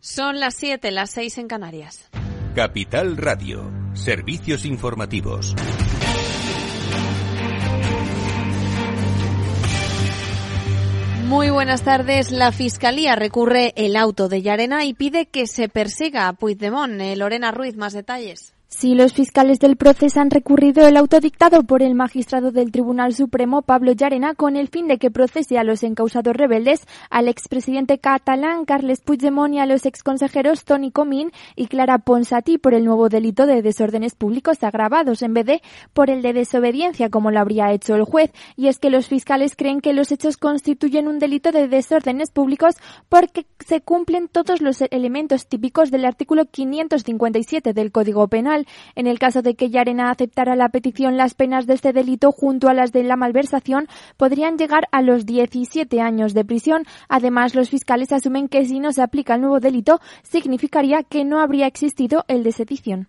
Son las 7, las 6 en Canarias. Capital Radio, servicios informativos. Muy buenas tardes. La Fiscalía recurre el auto de Llarena y pide que se persiga a Puigdemont. Eh, Lorena Ruiz, más detalles. Si los fiscales del proceso han recurrido el autodictado por el magistrado del Tribunal Supremo, Pablo Llarena, con el fin de que procese a los encausados rebeldes, al expresidente catalán Carles Puigdemont y a los exconsejeros Tony Comín y Clara Ponsatí por el nuevo delito de desórdenes públicos agravados en vez de por el de desobediencia, como lo habría hecho el juez. Y es que los fiscales creen que los hechos constituyen un delito de desórdenes públicos porque se cumplen todos los elementos típicos del artículo 557 del Código Penal en el caso de que Yarena aceptara la petición, las penas de este delito junto a las de la malversación podrían llegar a los 17 años de prisión. Además, los fiscales asumen que si no se aplica el nuevo delito, significaría que no habría existido el de sedición.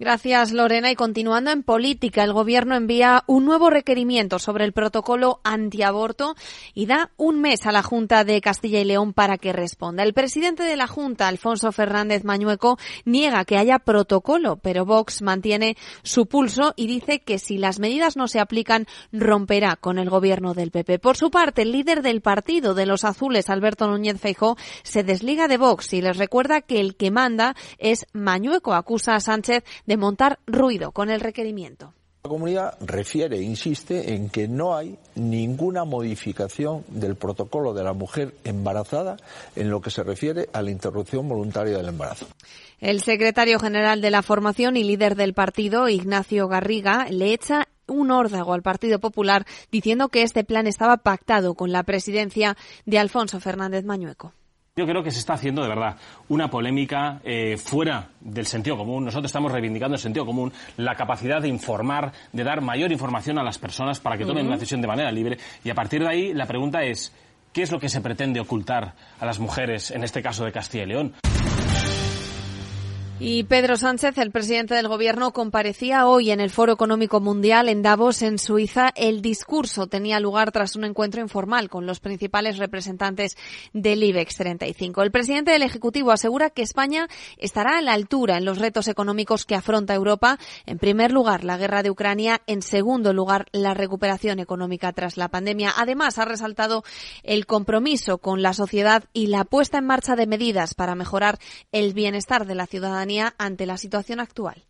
Gracias, Lorena. Y continuando en política, el Gobierno envía un nuevo requerimiento sobre el protocolo antiaborto y da un mes a la Junta de Castilla y León para que responda. El presidente de la Junta, Alfonso Fernández Mañueco, niega que haya protocolo, pero Vox mantiene su pulso y dice que si las medidas no se aplican, romperá con el Gobierno del PP. Por su parte, el líder del partido de los azules, Alberto Núñez Feijó, se desliga de Vox y les recuerda que el que manda es Mañueco. Acusa a Sánchez montar ruido con el requerimiento. La comunidad refiere e insiste en que no hay ninguna modificación del protocolo de la mujer embarazada en lo que se refiere a la interrupción voluntaria del embarazo. El secretario general de la formación y líder del partido, Ignacio Garriga, le echa un órdago al Partido Popular diciendo que este plan estaba pactado con la presidencia de Alfonso Fernández Mañueco. Yo creo que se está haciendo de verdad una polémica eh, fuera del sentido común. Nosotros estamos reivindicando el sentido común, la capacidad de informar, de dar mayor información a las personas para que tomen una decisión de manera libre. Y a partir de ahí, la pregunta es, ¿qué es lo que se pretende ocultar a las mujeres, en este caso de Castilla y León? Y Pedro Sánchez, el presidente del Gobierno, comparecía hoy en el Foro Económico Mundial en Davos, en Suiza. El discurso tenía lugar tras un encuentro informal con los principales representantes del IBEX 35. El presidente del Ejecutivo asegura que España estará a la altura en los retos económicos que afronta Europa. En primer lugar, la guerra de Ucrania. En segundo lugar, la recuperación económica tras la pandemia. Además, ha resaltado el compromiso con la sociedad y la puesta en marcha de medidas para mejorar el bienestar de la ciudadanía ante la situación actual.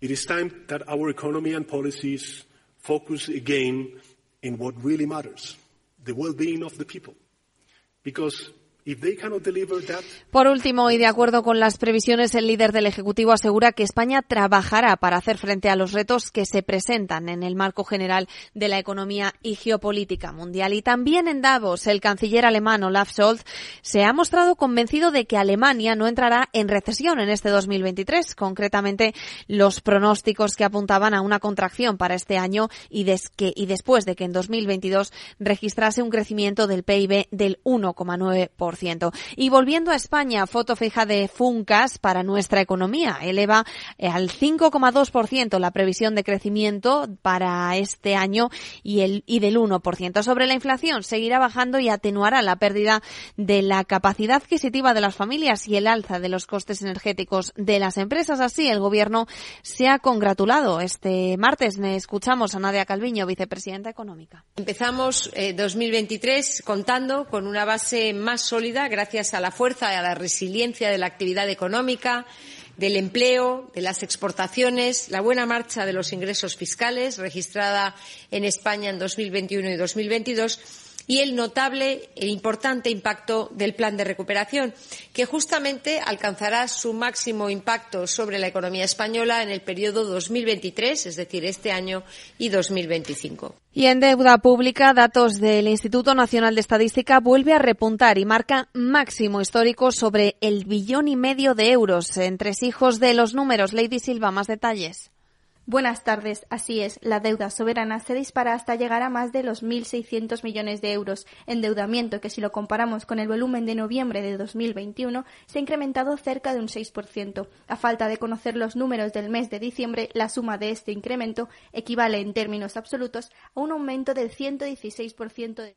It is time that our economy and policies focus again in what really matters, the well-being of the people. Because por último, y de acuerdo con las previsiones, el líder del Ejecutivo asegura que España trabajará para hacer frente a los retos que se presentan en el marco general de la economía y geopolítica mundial. Y también en Davos, el canciller alemán Olaf Scholz se ha mostrado convencido de que Alemania no entrará en recesión en este 2023. Concretamente, los pronósticos que apuntaban a una contracción para este año y, después de que en 2022 registrase un crecimiento del PIB del 1,9%. Y volviendo a España, foto fija de Funcas para nuestra economía. Eleva eh, al 5,2% la previsión de crecimiento para este año y, el, y del 1%. Sobre la inflación, seguirá bajando y atenuará la pérdida de la capacidad adquisitiva de las familias y el alza de los costes energéticos de las empresas. Así, el Gobierno se ha congratulado. Este martes me escuchamos a Nadia Calviño, vicepresidenta económica. Empezamos 2023 eh, contando con una base más sólida gracias a la fuerza y a la resiliencia de la actividad económica, del empleo, de las exportaciones, la buena marcha de los ingresos fiscales registrada en España en 2021 y 2022 y el notable e importante impacto del plan de recuperación, que justamente alcanzará su máximo impacto sobre la economía española en el periodo 2023, es decir, este año, y 2025. Y en deuda pública, datos del Instituto Nacional de Estadística vuelve a repuntar y marca máximo histórico sobre el billón y medio de euros. Entre hijos de los números, Lady Silva, más detalles. Buenas tardes. Así es, la deuda soberana se dispara hasta llegar a más de los 1.600 millones de euros, endeudamiento que si lo comparamos con el volumen de noviembre de 2021 se ha incrementado cerca de un 6%. A falta de conocer los números del mes de diciembre, la suma de este incremento equivale en términos absolutos a un aumento del 116% de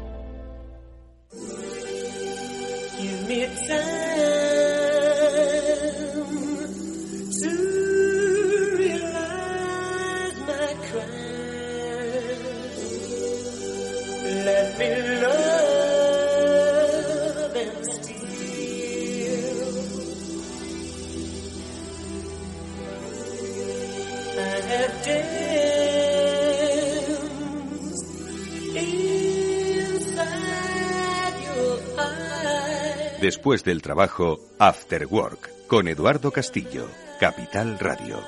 Después del trabajo, After Work, con Eduardo Castillo, Capital Radio.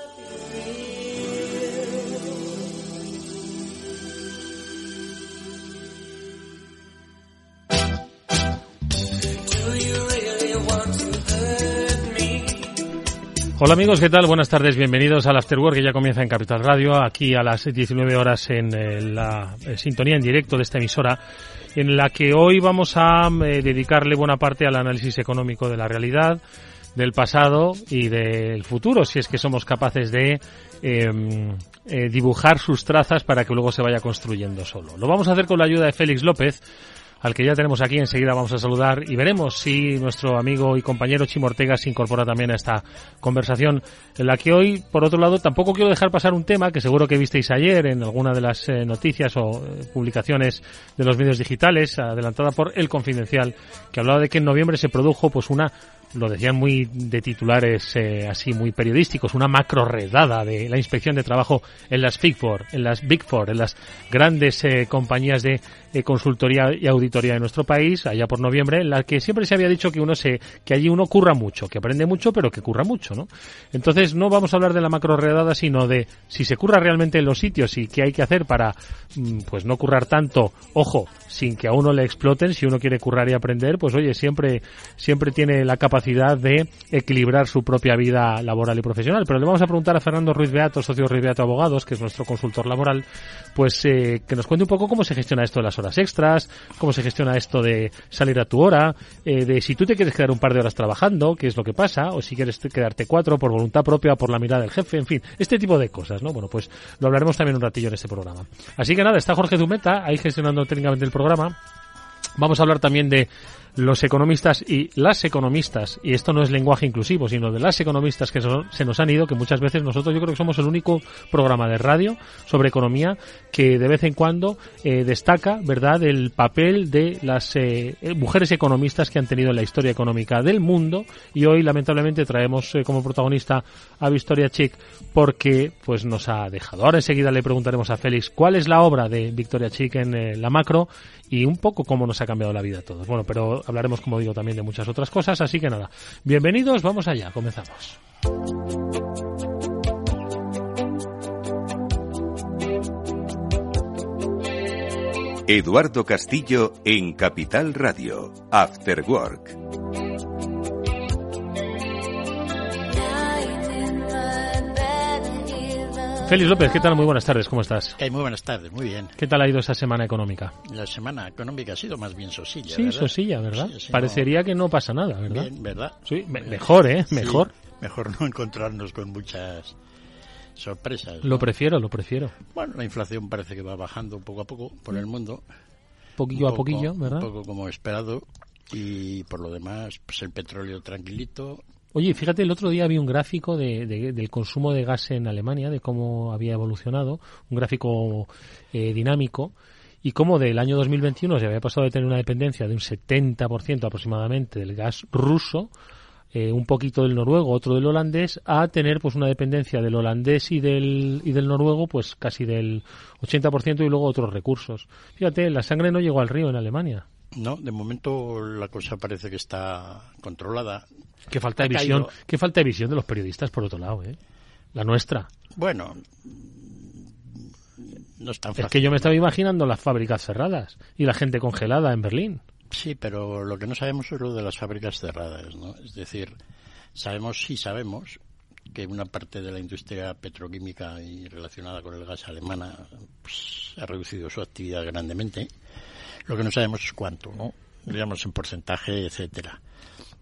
Hola amigos, ¿qué tal? Buenas tardes, bienvenidos al After Work que ya comienza en Capital Radio, aquí a las 19 horas en eh, la eh, sintonía en directo de esta emisora en la que hoy vamos a eh, dedicarle buena parte al análisis económico de la realidad, del pasado y del futuro, si es que somos capaces de em, eh, dibujar sus trazas para que luego se vaya construyendo solo. Lo vamos a hacer con la ayuda de Félix López, al que ya tenemos aquí, enseguida vamos a saludar y veremos si nuestro amigo y compañero Chimo Ortega se incorpora también a esta conversación, en la que hoy, por otro lado, tampoco quiero dejar pasar un tema que seguro que visteis ayer en alguna de las eh, noticias o eh, publicaciones de los medios digitales, adelantada por El Confidencial, que hablaba de que en noviembre se produjo pues una lo decían muy de titulares eh, así muy periodísticos, una macro redada de la inspección de trabajo en las Big Four, en las Big Four, en las grandes eh, compañías de consultoría y auditoría de nuestro país, allá por noviembre, en la que siempre se había dicho que uno se, que allí uno curra mucho, que aprende mucho, pero que curra mucho, ¿no? Entonces no vamos a hablar de la macro redada, sino de si se curra realmente en los sitios y qué hay que hacer para, mm, pues no currar tanto, ojo, sin que a uno le exploten, si uno quiere currar y aprender, pues oye, siempre, siempre tiene la capacidad de equilibrar su propia vida laboral y profesional. Pero le vamos a preguntar a Fernando Ruiz Beato, socio Ruiz Beato Abogados, que es nuestro consultor laboral, pues eh, que nos cuente un poco cómo se gestiona esto de las horas extras, cómo se gestiona esto de salir a tu hora, eh, de si tú te quieres quedar un par de horas trabajando, qué es lo que pasa, o si quieres quedarte cuatro por voluntad propia, por la mirada del jefe, en fin, este tipo de cosas, ¿no? Bueno, pues lo hablaremos también un ratillo en este programa. Así que nada, está Jorge Dumeta ahí gestionando técnicamente el programa. Vamos a hablar también de los economistas y las economistas, y esto no es lenguaje inclusivo, sino de las economistas que se nos han ido, que muchas veces nosotros yo creo que somos el único programa de radio sobre economía que de vez en cuando eh, destaca, ¿verdad?, el papel de las eh, mujeres economistas que han tenido en la historia económica del mundo y hoy lamentablemente traemos eh, como protagonista a Victoria Chic porque pues nos ha dejado. Ahora enseguida le preguntaremos a Félix cuál es la obra de Victoria Chic en la macro y un poco cómo nos ha cambiado la vida a todos. Bueno, pero hablaremos, como digo, también de muchas otras cosas, así que nada, bienvenidos, vamos allá, comenzamos. Eduardo Castillo en Capital Radio, After Work. Félix López, ¿qué tal? Muy buenas tardes, ¿cómo estás? muy buenas tardes, muy bien. ¿Qué tal ha ido esa semana económica? La semana económica ha sido más bien sosilla. Sí, sosilla, ¿verdad? Parecería que no pasa nada, ¿verdad? Bien, ¿verdad? Sí, mejor, ¿eh? Mejor. mejor no encontrarnos con muchas sorpresas. Lo prefiero, lo prefiero. Bueno, la inflación parece que va bajando poco a poco por el mundo. Poquillo a poquillo, ¿verdad? Un poco como esperado. Y por lo demás, pues el petróleo tranquilito, Oye, fíjate, el otro día vi un gráfico de, del consumo de gas en Alemania, de cómo había evolucionado, un gráfico eh, dinámico, y cómo del año 2021 se había pasado de tener una dependencia de un 70% aproximadamente del gas ruso, eh, un poquito del noruego, otro del holandés, a tener pues una dependencia del holandés y del, y del noruego pues casi del 80% y luego otros recursos. Fíjate, la sangre no llegó al río en Alemania. No, de momento la cosa parece que está controlada. Qué falta de visión, qué falta de visión de los periodistas por otro lado, ¿eh? La nuestra. Bueno, no es tan fácil. Es que yo me estaba imaginando las fábricas cerradas y la gente congelada en Berlín. Sí, pero lo que no sabemos es lo de las fábricas cerradas, ¿no? Es decir, sabemos, sí sabemos, que una parte de la industria petroquímica y relacionada con el gas alemana pues, ha reducido su actividad grandemente. Lo que no sabemos es cuánto, ¿no? Digamos en porcentaje, etcétera.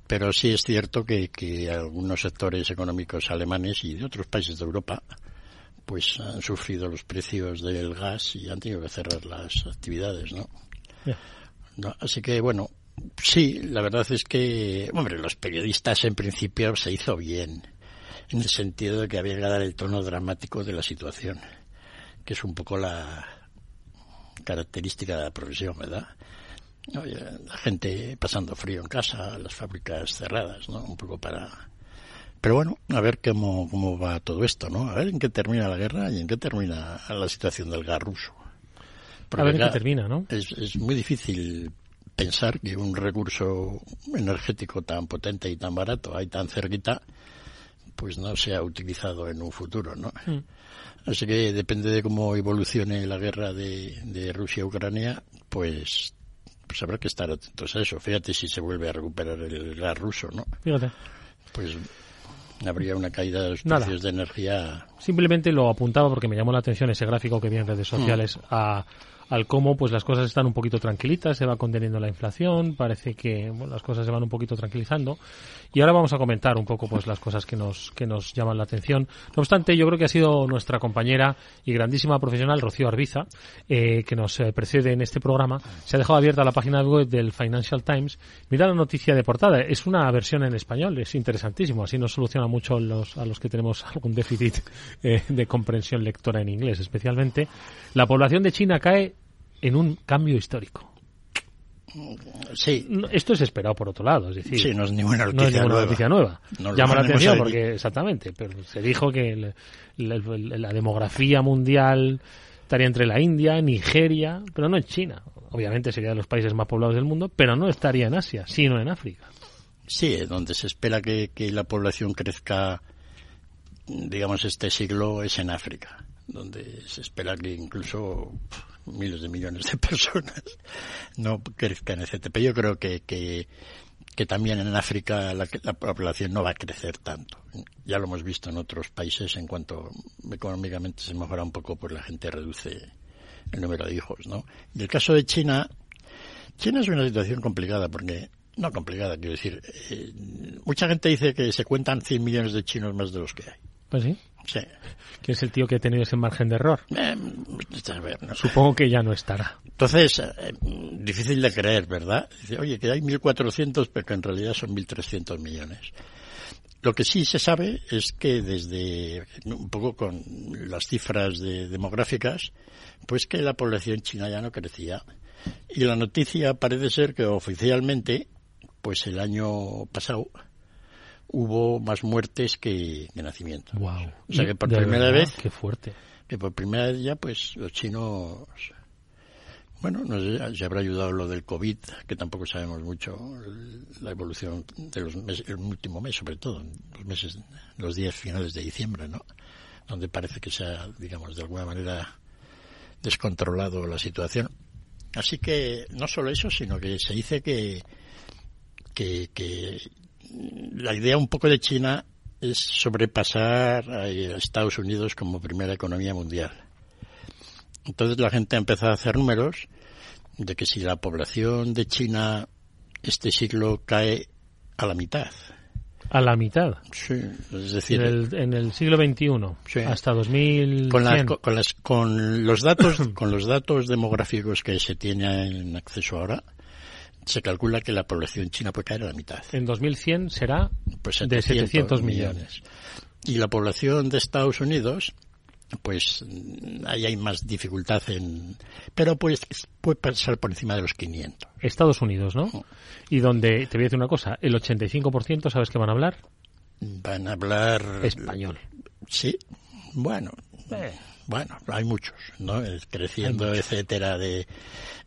Pero sí es cierto que, que algunos sectores económicos alemanes y de otros países de Europa pues han sufrido los precios del gas y han tenido que cerrar las actividades, ¿no? no así que bueno, sí, la verdad es que, hombre, los periodistas en principio se hizo bien en el sentido de que había que dar el tono dramático de la situación, que es un poco la característica de la profesión, ¿verdad? La gente pasando frío en casa, las fábricas cerradas, ¿no? Un poco para... Pero bueno, a ver cómo, cómo va todo esto, ¿no? A ver en qué termina la guerra y en qué termina la situación del gas ruso. a ver en qué termina, ¿no? Es, es muy difícil pensar que un recurso energético tan potente y tan barato hay tan cerquita pues no se ha utilizado en un futuro, ¿no? Mm. Así que depende de cómo evolucione la guerra de, Rusia-Ucrania, pues, pues habrá que estar atentos a eso. Fíjate si se vuelve a recuperar el gas ruso, ¿no? Fíjate. Pues habría una caída de los precios de energía. Simplemente lo apuntaba porque me llamó la atención ese gráfico que vi en redes mm. sociales a al cómo pues las cosas están un poquito tranquilitas, se va conteniendo la inflación, parece que las cosas se van un poquito tranquilizando y ahora vamos a comentar un poco pues las cosas que nos que nos llaman la atención. No obstante, yo creo que ha sido nuestra compañera y grandísima profesional Rocío Arbiza eh, que nos eh, precede en este programa. Se ha dejado abierta la página web del Financial Times. Mira la noticia de portada, es una versión en español, es interesantísimo, así nos soluciona mucho los, a los que tenemos algún déficit eh, de comprensión lectora en inglés, especialmente. La población de China cae en un cambio histórico. Sí. Esto es esperado por otro lado, es decir, sí, no es ninguna noticia, nueva. Llama la atención porque, exactamente, pero se dijo que la demografía mundial estaría entre la India, Nigeria, pero no en China. Obviamente sería de los países más poblados del mundo, pero no estaría en Asia, sino en África. Sí, donde se espera que, que la población crezca, digamos, este siglo es en África, donde se espera que incluso miles de millones de personas no crezcan, etcétera. Pero yo creo que, que, también en África la, población no va a crecer tanto. Ya lo hemos visto en otros países en cuanto económicamente se mejora un poco, pues la gente reduce el número de hijos, ¿no? Y el caso de China, China es una situación complicada porque no complicada, quiero decir, eh, mucha gente dice que se cuentan 100 millones de chinos más de los que hay. Pues sí. Sí. ¿Quién es el tío que ha tenido ese margen de error? Eh, Supongo que ya no estará. Entonces, eh, difícil de creer, ¿verdad? oye, que hay 1.400, pero que en realidad son 1.300 millones. Lo que sí se sabe es que desde un poco con las cifras demográficas, pues que la población china ya no crecía. Y la noticia parece ser que oficialmente, pues el año pasado, hubo más muertes que, nacimientos. Wow. O sea que por primera vez. Qué fuerte. Que por primera vez ya, pues los chinos. Bueno, no sé, se habrá ayudado lo del COVID, que tampoco sabemos mucho la evolución de los meses, el último mes, sobre todo, los meses, los días finales de diciembre, ¿no? Donde parece que se ha, digamos, de alguna manera descontrolado la situación. Así que no solo eso, sino que se dice que, que, que la idea un poco de China es sobrepasar a Estados Unidos como primera economía mundial. Entonces la gente ha empezado a hacer números de que si la población de China este siglo cae a la mitad. A la mitad. Sí, es decir, en el, siglo XXI hasta 2000. Con, con, con los datos, con los datos demográficos que se tiene en acceso ahora, se calcula que la población china puede caer a la mitad. En 2100 será pues de 700 millones. Y la población de Estados Unidos, pues ahí hay más dificultad en... Pero pues, puede pasar por encima de los 500. Estados Unidos, ¿no? Y donde, te voy a decir una cosa, el 85% ¿sabes qué van a hablar? Van a hablar... Español. Sí, bueno... Eh. Bueno, hay muchos, ¿no? Creciendo, etcétera. De...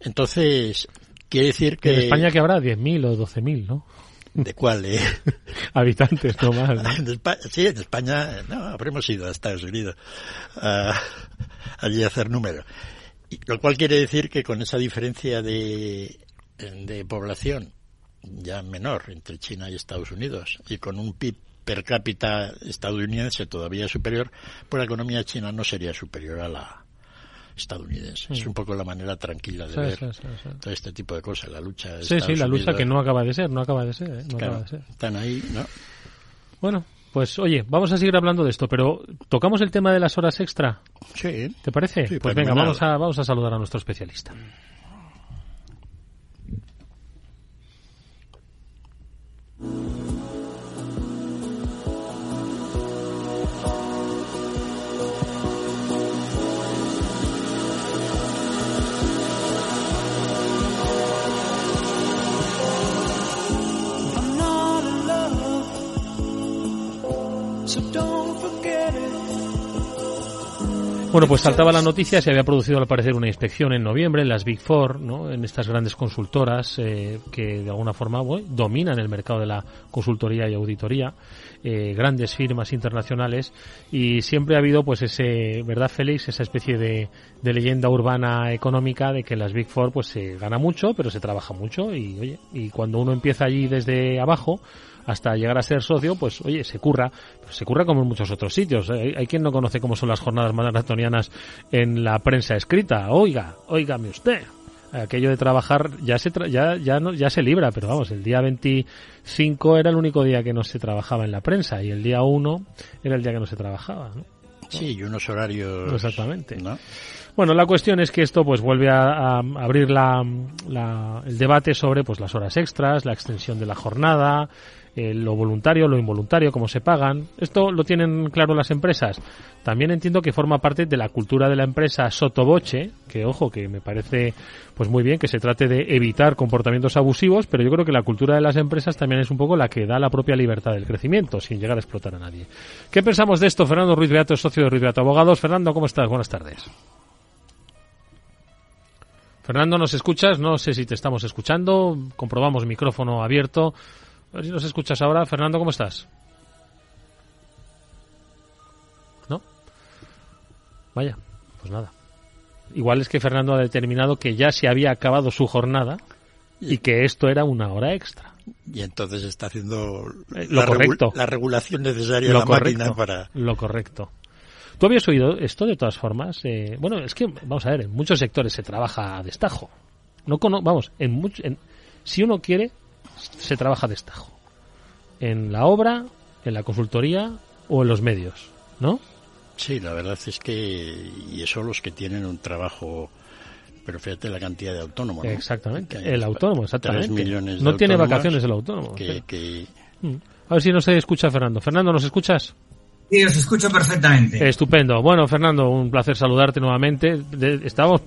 Entonces, quiere decir que... En España que habrá 10.000 o 12.000, ¿no? ¿De cuál? Eh? Habitantes, no más. sí, en España, no, habremos ido a Estados Unidos allí a hacer números. lo cual quiere decir que con esa diferencia de, de población ya menor entre China y Estados Unidos y con un PIB per cápita estadounidense todavía superior, pues la economía china no sería superior a la, estadounidense. Es un poco la manera tranquila de ver todo este tipo de cosas, la lucha. sí, sí, la lucha que no acaba de ser, no acaba de ser, ¿eh? no acaba de ser. Están ahí, ¿no? Bueno, pues oye, vamos a seguir hablando de esto, pero tocamos el tema de las horas extra. Sí. ¿Te parece? pues venga, vamos a, vamos a saludar a nuestro especialista. Bueno, pues saltaba la noticia, se había producido al parecer una inspección en noviembre en las Big Four, ¿no? en estas grandes consultoras eh, que de alguna forma dominan el mercado de la consultoría y auditoría, eh, grandes firmas internacionales y siempre ha habido pues ese, ¿verdad Félix? Esa especie de, de leyenda urbana económica de que en las Big Four pues se gana mucho, pero se trabaja mucho y oye, y cuando uno empieza allí desde abajo, hasta llegar a ser socio, pues oye, se curra, se curra como en muchos otros sitios. Hay, hay, quien no conoce cómo son las jornadas maratonianas en la prensa escrita. Oiga, oígame usted. Aquello de trabajar ya se ya ya no ya se libra, pero vamos, el día 25 era el único día que no se trabajaba en la prensa y el día 1 era el día que no se trabajaba, ¿no? Sí, y unos horarios. Exactamente. Bueno, la cuestión es que esto pues vuelve a, abrir la, el debate sobre pues las horas extras, la extensión de la jornada, eh, lo voluntario, lo involuntario, cómo se pagan. Esto lo tienen claro las empresas. También entiendo que forma parte de la cultura de la empresa sotoboche, que ojo, que me parece pues muy bien que se trate de evitar comportamientos abusivos, pero yo creo que la cultura de las empresas también es un poco la que da la propia libertad del crecimiento, sin llegar a explotar a nadie. ¿Qué pensamos de esto? Fernando Ruiz Beato, socio de Ruiz Beato Abogados. Fernando, ¿cómo estás? Buenas tardes. Fernando, ¿nos escuchas? No sé si te estamos escuchando. Comprobamos micrófono abierto. A ver si nos escuchas ahora. Fernando, ¿cómo estás? ¿No? Vaya, pues nada. Igual es que Fernando ha determinado que ya se había acabado su jornada y que esto era una hora extra. Y entonces está haciendo eh, lo la, correcto. la regulación necesaria lo la máquina para... Lo correcto. ¿Tú habías oído esto de todas formas? Eh, bueno, es que, vamos a ver, en muchos sectores se trabaja a destajo. No vamos, en, en si uno quiere, se trabaja de estajo? ¿En la obra, en la consultoría o en los medios? ¿No? Sí, la verdad es que, y eso los que tienen un trabajo, pero fíjate la cantidad de autónomos. Exactamente, el autónomo, exactamente. no tiene vacaciones el autónomo. Mm. A ver si no se escucha Fernando. Fernando, ¿nos escuchas? Sí, os escucho perfectamente. Estupendo. Bueno, Fernando, un placer saludarte nuevamente. estábamos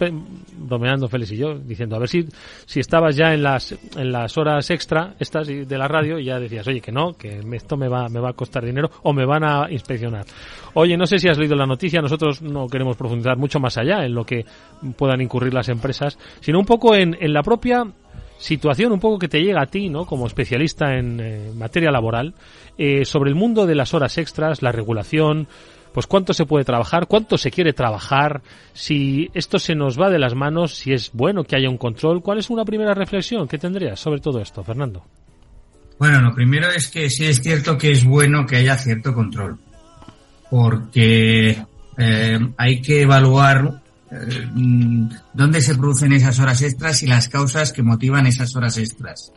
bromeando Félix y yo, diciendo a ver si, si estabas ya en las, en las horas extra estas de la radio y ya decías, oye, que no, que esto me va, me va a costar dinero o me van a inspeccionar. Oye, no sé si has leído la noticia, nosotros no queremos profundizar mucho más allá en lo que puedan incurrir las empresas, sino un poco en, en la propia situación un poco que te llega a ti, ¿no? Como especialista en eh, materia laboral, eh, sobre el mundo de las horas extras, la regulación, pues cuánto se puede trabajar, cuánto se quiere trabajar, si esto se nos va de las manos, si es bueno que haya un control. ¿Cuál es una primera reflexión que tendrías sobre todo esto, Fernando? Bueno, lo primero es que sí es cierto que es bueno que haya cierto control, porque eh, hay que evaluar dónde se producen esas horas extras y las causas que motivan esas horas extras.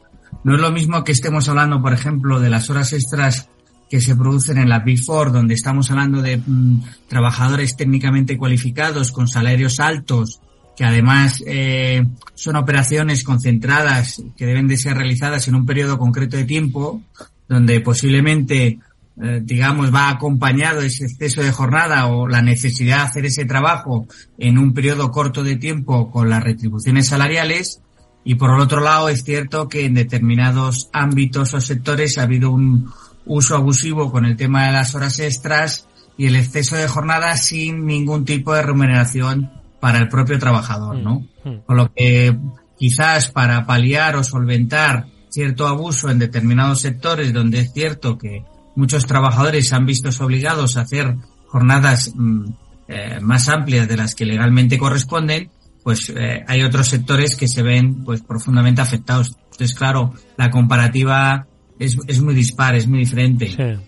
No es lo mismo que estemos hablando, por ejemplo, de las horas extras que se producen en la Big Four, donde estamos hablando de mm, trabajadores técnicamente cualificados con salarios altos, que además eh, son operaciones concentradas que deben de ser realizadas en un periodo concreto de tiempo, donde posiblemente eh, digamos, va acompañado ese exceso de jornada o la necesidad de hacer ese trabajo en un periodo corto de tiempo con las retribuciones salariales. Y por el otro lado, es cierto que en determinados ámbitos o sectores ha habido un uso abusivo con el tema de las horas extras y el exceso de jornada sin ningún tipo de remuneración para el propio trabajador, ¿no? Mm, mm. Con lo que quizás para paliar o solventar cierto abuso en determinados sectores donde es cierto que muchos trabajadores se han visto obligados a hacer jornadas mm, eh, más amplias de las que legalmente corresponden, pues eh, hay otros sectores que se ven pues profundamente afectados. Entonces, claro, la comparativa es, es muy dispar, es muy diferente.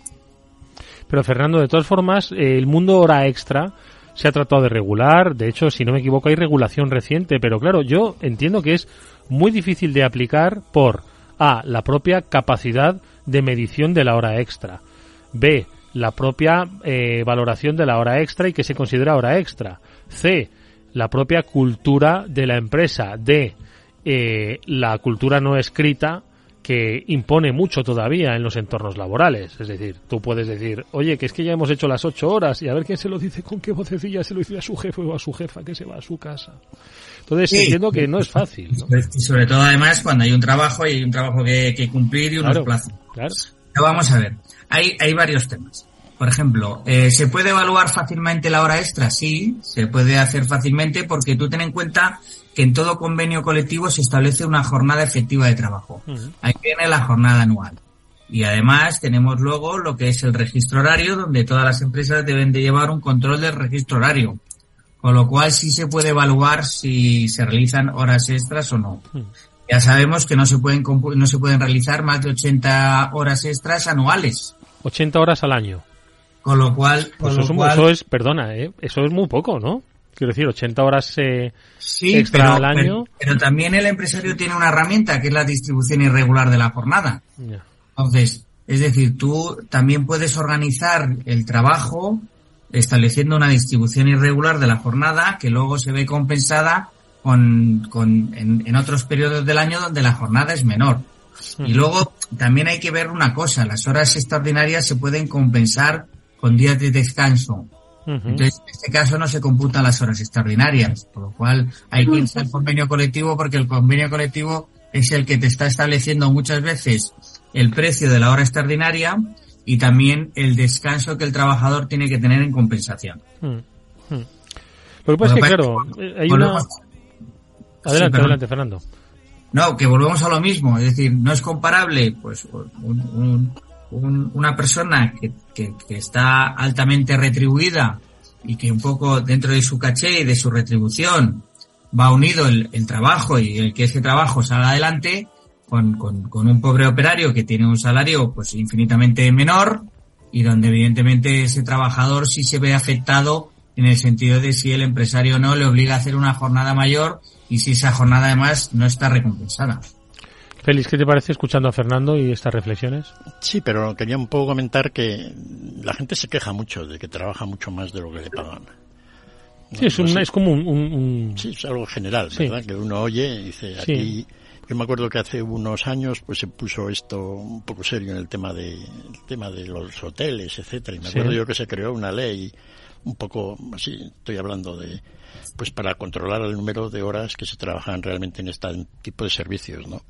Pero Fernando, de todas formas, el mundo hora extra se ha tratado de regular. De hecho, si no me equivoco, hay regulación reciente. Pero claro, yo entiendo que es muy difícil de aplicar por A, la propia capacidad de medición de la hora extra. B, la propia eh, valoración de la hora extra y que se considera hora extra. C, la propia cultura de la empresa. D, eh, la cultura no escrita que impone mucho todavía en los entornos laborales. Es decir, tú puedes decir, oye, que es que ya hemos hecho las ocho horas y a ver quién se lo dice, con qué vocecilla se lo dice a su jefe o a su jefa que se va a su casa. Entonces entiendo que no es fácil. Y sobre todo además cuando hay un trabajo y hay un trabajo que, cumplir y unos plazos. Claro. vamos a ver, hay, hay varios temas. Por ejemplo, eh, ¿se puede evaluar fácilmente la hora extra? Sí, se puede hacer fácilmente porque tú ten en cuenta que en todo convenio colectivo se establece una jornada efectiva de trabajo. Ahí viene la jornada anual. Y además tenemos luego lo que es el registro horario, donde todas las empresas deben de llevar un control del registro horario. Con lo cual sí se puede evaluar si se realizan horas extras o no. Ya sabemos que no se pueden no se pueden realizar más de 80 horas extras anuales. 80 horas al año. Con lo cual, pues eso, es, perdona, ¿eh? eso es muy poco, ¿no? Quiero decir, 80 horas eh, extra al año. Pero, también el empresario tiene una herramienta que es la distribución irregular de la jornada. Entonces, es decir, tú también puedes organizar el trabajo estableciendo una distribución irregular de la jornada que luego se ve compensada con, con en, otros periodos del año donde la jornada es menor. Y luego también hay que ver una cosa, las horas extraordinarias se pueden compensar con días de descanso. Entonces, en este caso no se computan las horas extraordinarias, por lo cual hay que irse al convenio colectivo porque el convenio colectivo es el que te está estableciendo muchas veces el precio de la hora extraordinaria y también el descanso que el trabajador tiene que tener en compensación. Lo que pasa es que, claro, hay una... Adelante, adelante, Fernando. No, que volvemos a lo mismo, es decir, no es comparable, pues, un, una persona que, que, está altamente retribuida y que un poco dentro de su caché y de su retribución va unido el, trabajo y el que ese trabajo salga adelante con, con, con, un pobre operario que tiene un salario pues infinitamente menor y donde evidentemente ese trabajador sí se ve afectado en el sentido de si el empresario no le obliga a hacer una jornada mayor y si esa jornada además no está recompensada. Félix, ¿qué te parece escuchando a Fernando y estas reflexiones? Sí, pero quería un poco comentar que la gente se queja mucho de que trabaja mucho más de lo que le pagan. Sí, es, es como un, Sí, es algo general, ¿verdad? Que uno oye y dice, aquí... Yo me acuerdo que hace unos años pues se puso esto un poco serio en el tema de, el tema de los hoteles, etcétera. Y me acuerdo yo que se creó una ley un poco así, estoy hablando de pues para controlar el número de horas que se trabajan realmente en este tipo de servicios, ¿no?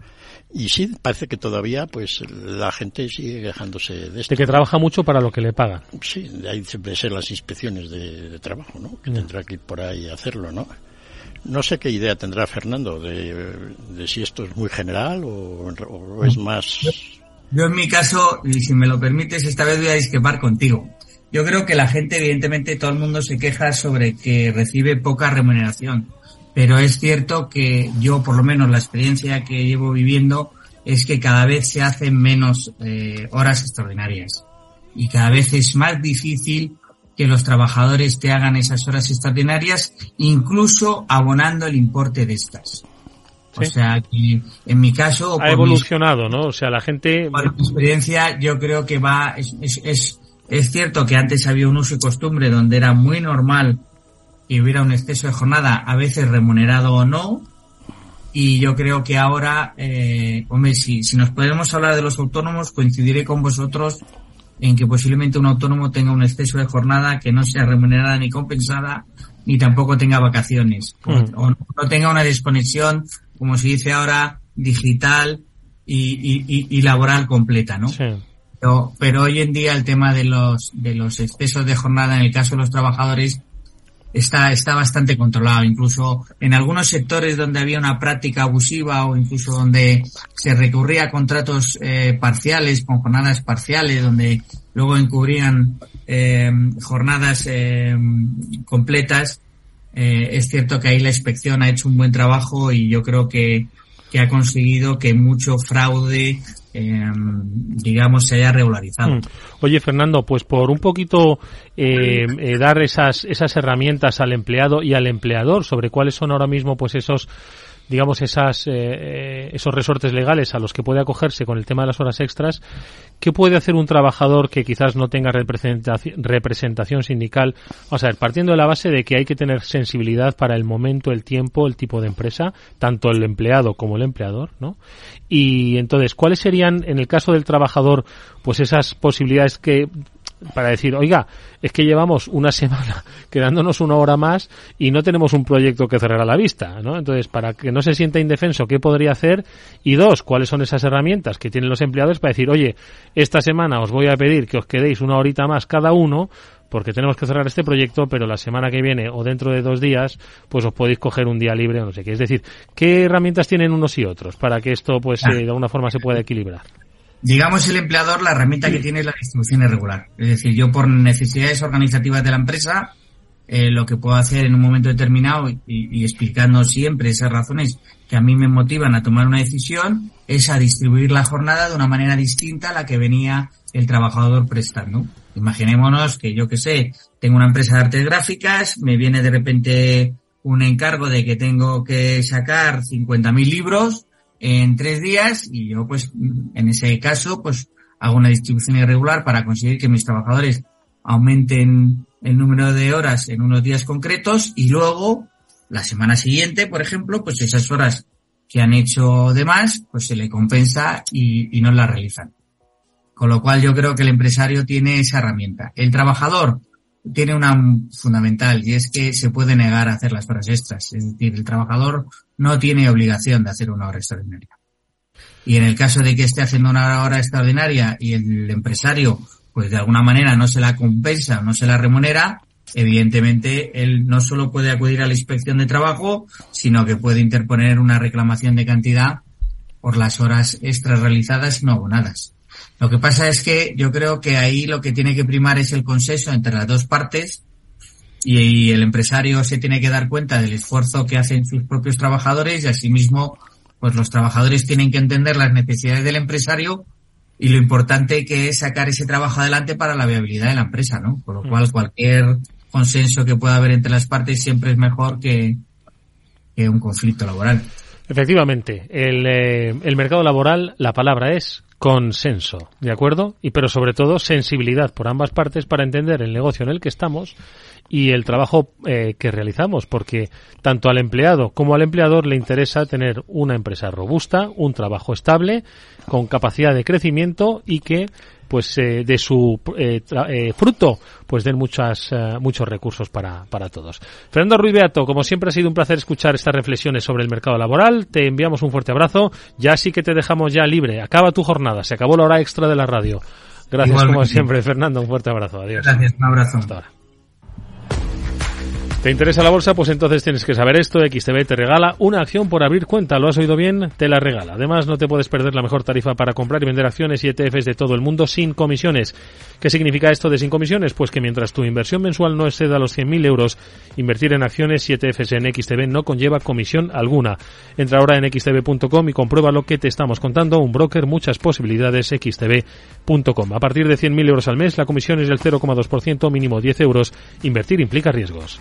Y sí, parece que todavía, pues, la gente sigue quejándose de esto. De que trabaja mucho para lo que le pagan. Sí, de ahí debe ser las inspecciones de, trabajo, ¿no? Que tendrá que ir por ahí a hacerlo, ¿no? No sé qué idea tendrá Fernando de, si esto es muy general o, es más... Yo en mi caso, y si me lo permites, esta vez voy a discrepar contigo. Yo creo que la gente, evidentemente, todo el mundo se queja sobre que recibe poca remuneración. Pero es cierto que yo, por lo menos, la experiencia que llevo viviendo es que cada vez se hacen menos eh, horas extraordinarias. Y cada vez es más difícil que los trabajadores te hagan esas horas extraordinarias, incluso abonando el importe de estas. O sea, que en mi caso... Ha evolucionado, ¿no? O sea, la gente... Por mi experiencia, yo creo que va... es, es es cierto que antes había un uso y costumbre donde era muy normal que hubiera un exceso de jornada, a veces remunerado o no, y yo creo que ahora, eh, hombre, si, si nos podemos hablar de los autónomos, coincidiré con vosotros en que posiblemente un autónomo tenga un exceso de jornada que no sea remunerada ni compensada, ni tampoco tenga vacaciones, o, mm. no tenga una desconexión, como se dice ahora, digital y, y, y laboral completa, ¿no? Sí. Pero, hoy en día el tema de los, de los excesos de jornada en el caso de los trabajadores está, está bastante controlado. Incluso en algunos sectores donde había una práctica abusiva o incluso donde se recurría a contratos eh, parciales, con jornadas parciales, donde luego encubrían eh, jornadas eh, completas, es cierto que ahí la inspección ha hecho un buen trabajo y yo creo que, que ha conseguido que mucho fraude Em, digamos, se haya regularizado. Mm. Oye, Fernando, pues por un poquito eh, eh, dar esas, esas herramientas al empleado y al empleador sobre cuáles son ahora mismo pues esos digamos, esas, eh, eh, esos resortes legales a los que puede acogerse con el tema de las horas extras, ¿qué puede hacer un trabajador que quizás no tenga representación, representación sindical? Vamos a partiendo de la base de que hay que tener sensibilidad para el momento, el tiempo, el tipo de empresa, tanto el empleado como el empleador, ¿no? Y entonces, ¿cuáles serían, en el caso del trabajador, pues esas posibilidades que para decir, oiga, es que llevamos una semana quedándonos una hora más y no tenemos un proyecto que cerrar a la vista, ¿no? Entonces, para que no se sienta indefenso, ¿qué podría hacer? Y dos, ¿cuáles son esas herramientas que tienen los empleados para decir, oye, esta semana os voy a pedir que os quedéis una horita más cada uno porque tenemos que cerrar este proyecto, pero la semana que viene o dentro de dos días, pues os podéis coger un día libre o no sé qué. Es decir, ¿qué herramientas tienen unos y otros para que esto, pues, eh, de alguna forma se pueda equilibrar? Digamos el empleador la herramienta que tiene es la distribución irregular. Es decir, yo por necesidades organizativas de la empresa, eh, lo que puedo hacer en un momento determinado y, explicando siempre esas razones que a mí me motivan a tomar una decisión, es a distribuir la jornada de una manera distinta a la que venía el trabajador prestando. Imaginémonos que yo que sé, tengo una empresa de artes gráficas, me viene de repente un encargo de que tengo que sacar 50.000 libros, en tres días y yo pues en ese caso pues hago una distribución irregular para conseguir que mis trabajadores aumenten el número de horas en unos días concretos y luego la semana siguiente, por ejemplo, pues esas horas que han hecho de más, pues se le compensa y, y no las realizan. Con lo cual yo creo que el empresario tiene esa herramienta. El trabajador tiene una fundamental y es que se puede negar a hacer las horas extras. Es decir, el trabajador no tiene obligación de hacer una hora extraordinaria. Y en el caso de que esté haciendo una hora extraordinaria y el empresario, pues de alguna manera no se la compensa, no se la remunera, evidentemente él no solo puede acudir a la inspección de trabajo, sino que puede interponer una reclamación de cantidad por las horas extras realizadas no abonadas. Lo que pasa es que yo creo que ahí lo que tiene que primar es el consenso entre las dos partes y, el empresario se tiene que dar cuenta del esfuerzo que hacen sus propios trabajadores y asimismo pues los trabajadores tienen que entender las necesidades del empresario y lo importante que es sacar ese trabajo adelante para la viabilidad de la empresa, ¿no? Por lo cual cualquier consenso que pueda haber entre las partes siempre es mejor que, que un conflicto laboral. Efectivamente, el, eh, el mercado laboral, la palabra es consenso, ¿de acuerdo? Y pero sobre todo sensibilidad por ambas partes para entender el negocio en el que estamos y el trabajo eh, que realizamos, porque tanto al empleado como al empleador le interesa tener una empresa robusta, un trabajo estable, con capacidad de crecimiento y que pues eh, de su eh, eh, fruto pues den muchas muchos recursos para, para todos. Fernando Ruiz Beato, como siempre ha sido un placer escuchar estas reflexiones sobre el mercado laboral. Te enviamos un fuerte abrazo. Ya sí que te dejamos ya libre. Acaba tu jornada. Se acabó la hora extra de la radio. Gracias como siempre, Fernando. Un fuerte abrazo. Adiós. Gracias. Un abrazo. Hasta ahora. ¿Te interesa la bolsa? Pues entonces tienes que saber esto. XTB te regala una acción por abrir cuenta. ¿Lo has oído bien? Te la regala. Además, no te puedes perder la mejor tarifa para comprar y vender acciones y ETFs de todo el mundo sin comisiones. ¿Qué significa esto de sin comisiones? Pues que mientras tu inversión mensual no exceda los 100.000 euros, invertir en acciones y ETFs en XTB no conlleva comisión alguna. Entra ahora en xtb.com y comprueba lo que te estamos contando. Un broker, muchas posibilidades, xtb.com. A partir de 100.000 euros al mes, la comisión es del 0,2%, mínimo 10 euros. Invertir implica riesgos.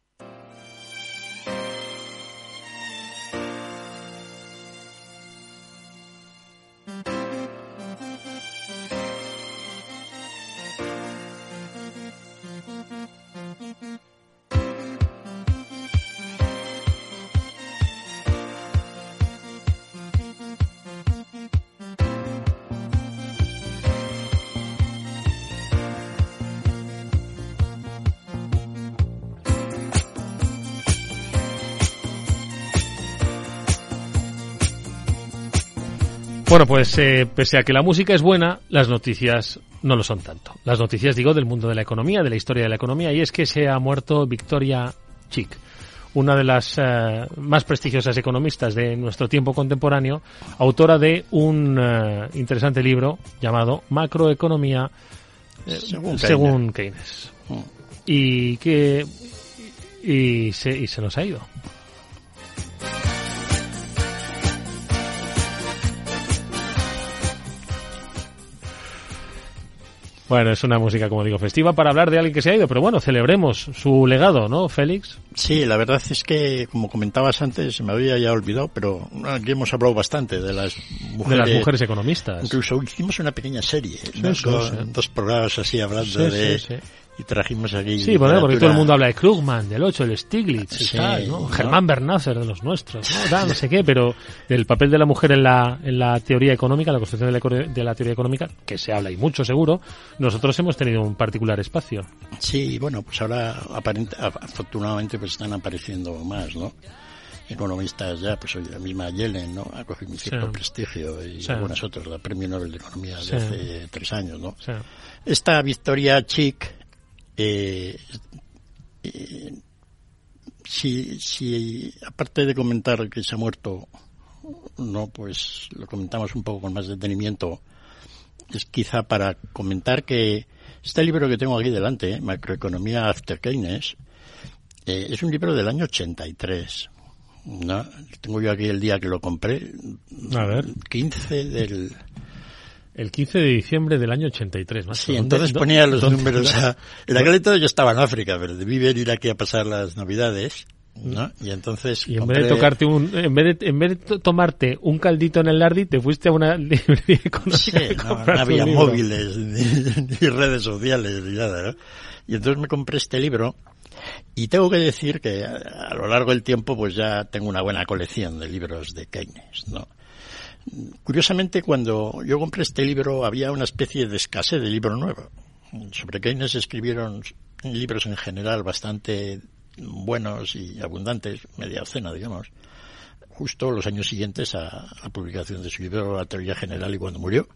Bueno, pues eh, pese a que la música es buena, las noticias no lo son tanto. Las noticias, digo, del mundo de la economía, de la historia de la economía, y es que se ha muerto Victoria Chick, una de las eh, más prestigiosas economistas de nuestro tiempo contemporáneo, autora de un eh, interesante libro llamado Macroeconomía según, Keynes. Mm. Y que y se, y se nos ha ido. Bueno, es una música, como digo, festiva para hablar de alguien que se ha ido, pero bueno, celebremos su legado, ¿no, Félix? Sí, la verdad es que, como comentabas antes, se me había ya olvidado, pero aquí hemos hablado bastante de las mujeres. De las mujeres economistas. Incluso hicimos una pequeña serie, dos programas así hablando de y trajimos aquí. Sí, porque todo el mundo habla de Krugman, del 8, el Stiglitz y tal, ¿no? Germán Bernasser de los nuestros, ¿no? no sé qué, pero del papel de la mujer en la, en la teoría económica, la construcción de la, de la teoría económica, que se habla y mucho seguro, nosotros hemos tenido un particular espacio. Sí, bueno, pues ahora aparente, afortunadamente pues están apareciendo más, ¿no? economistas ya, pues la misma Yellen, ¿no? Ha cogido un cierto prestigio y algunas otras, la Premio Nobel de Economía de hace tres años, ¿no? Esta Victoria Chic, eh, eh, si, si, aparte de comentar que se ha muerto, no, pues lo comentamos un poco con más detenimiento, es quizá para comentar que este libro que tengo aquí delante, Macroeconomía After Keynes, eh, es un libro del año 83. ¿no? Tengo yo aquí el día que lo compré, a ver. 15 del el 15 de diciembre del año 83, más Sí, entonces ponía los números. en aquel entonces yo estaba en África, pero debí venir aquí a pasar las Navidades. ¿no? Y entonces y en vez de tocarte un en vez de, en vez de tomarte un caldito en el Lardi te fuiste a una librería sí, no, no, había móviles ni, redes sociales ni nada ¿no? y entonces me compré este libro y tengo que decir que a, a, lo largo del tiempo pues ya tengo una buena colección de libros de Keynes no Curiosamente, cuando yo compré este libro había una especie de escasez de libro nuevo. Sobre Keynes escribieron libros en general bastante buenos y abundantes, media docena, digamos, justo los años siguientes a la publicación de su libro La teoría general y cuando murió.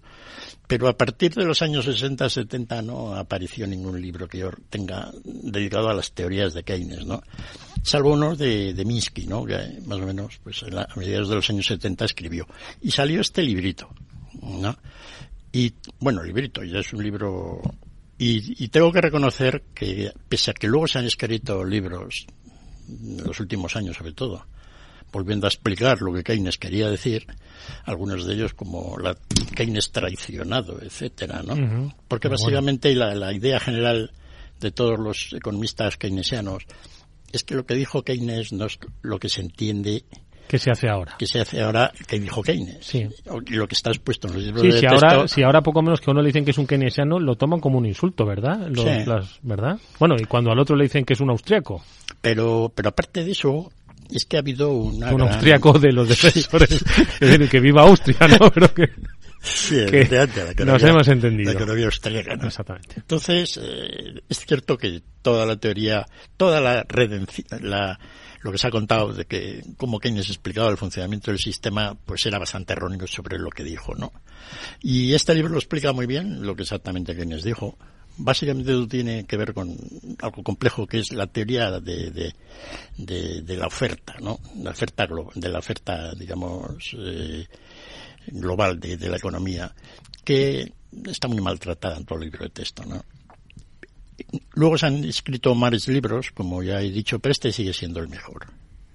Pero a partir de los años 60-70 no apareció ningún libro que yo tenga dedicado a las teorías de Keynes, ¿no? Salvo uno de, de Minsky, ¿no? Que más o menos, pues a mediados de los años 70 escribió. Y salió este librito, ¿no? Y, bueno, librito, ya es un libro y, y, tengo que reconocer que, pese a que luego se han escrito libros, en los últimos años sobre todo, volviendo a explicar lo que Keynes quería decir, algunos de ellos como la Keynes traicionado, etcétera, ¿no? Porque básicamente la, la, idea general de todos los economistas keynesianos es que lo que dijo Keynes no es lo que se entiende que se hace ahora. Que se hace ahora que dijo Keynes. Sí. Y lo que está expuesto en los libros sí, de si texto... ahora, si ahora poco menos que uno le dicen que es un keynesiano, lo toman como un insulto, ¿verdad? Los, Sí. las- ¿Verdad? Bueno, y cuando al otro le dicen que es un austriaco. Pero, pero aparte de eso, es que ha habido una un gran- austriaco de los defensores. es decir, que viva Austria, ¿no? Pero que, Sí, que la economía- nos hemos entendido. La economía austríaca, ¿no? Exactamente. Entonces, eh, es cierto que toda la teoría, toda la redención, la, lo que se ha contado de que como Keynes explicaba el funcionamiento del sistema, pues era bastante erróneo sobre lo que dijo, ¿no? Y este libro lo explica muy bien lo que exactamente Keynes dijo. Básicamente tiene que ver con algo complejo que es la teoría de, de, la oferta, ¿no? La oferta de la oferta, digamos, eh, global de, de la economía, que está muy maltratada en todo el libro de texto, ¿no? Luego se han escrito más libros, como ya he dicho, pero este sigue siendo el mejor.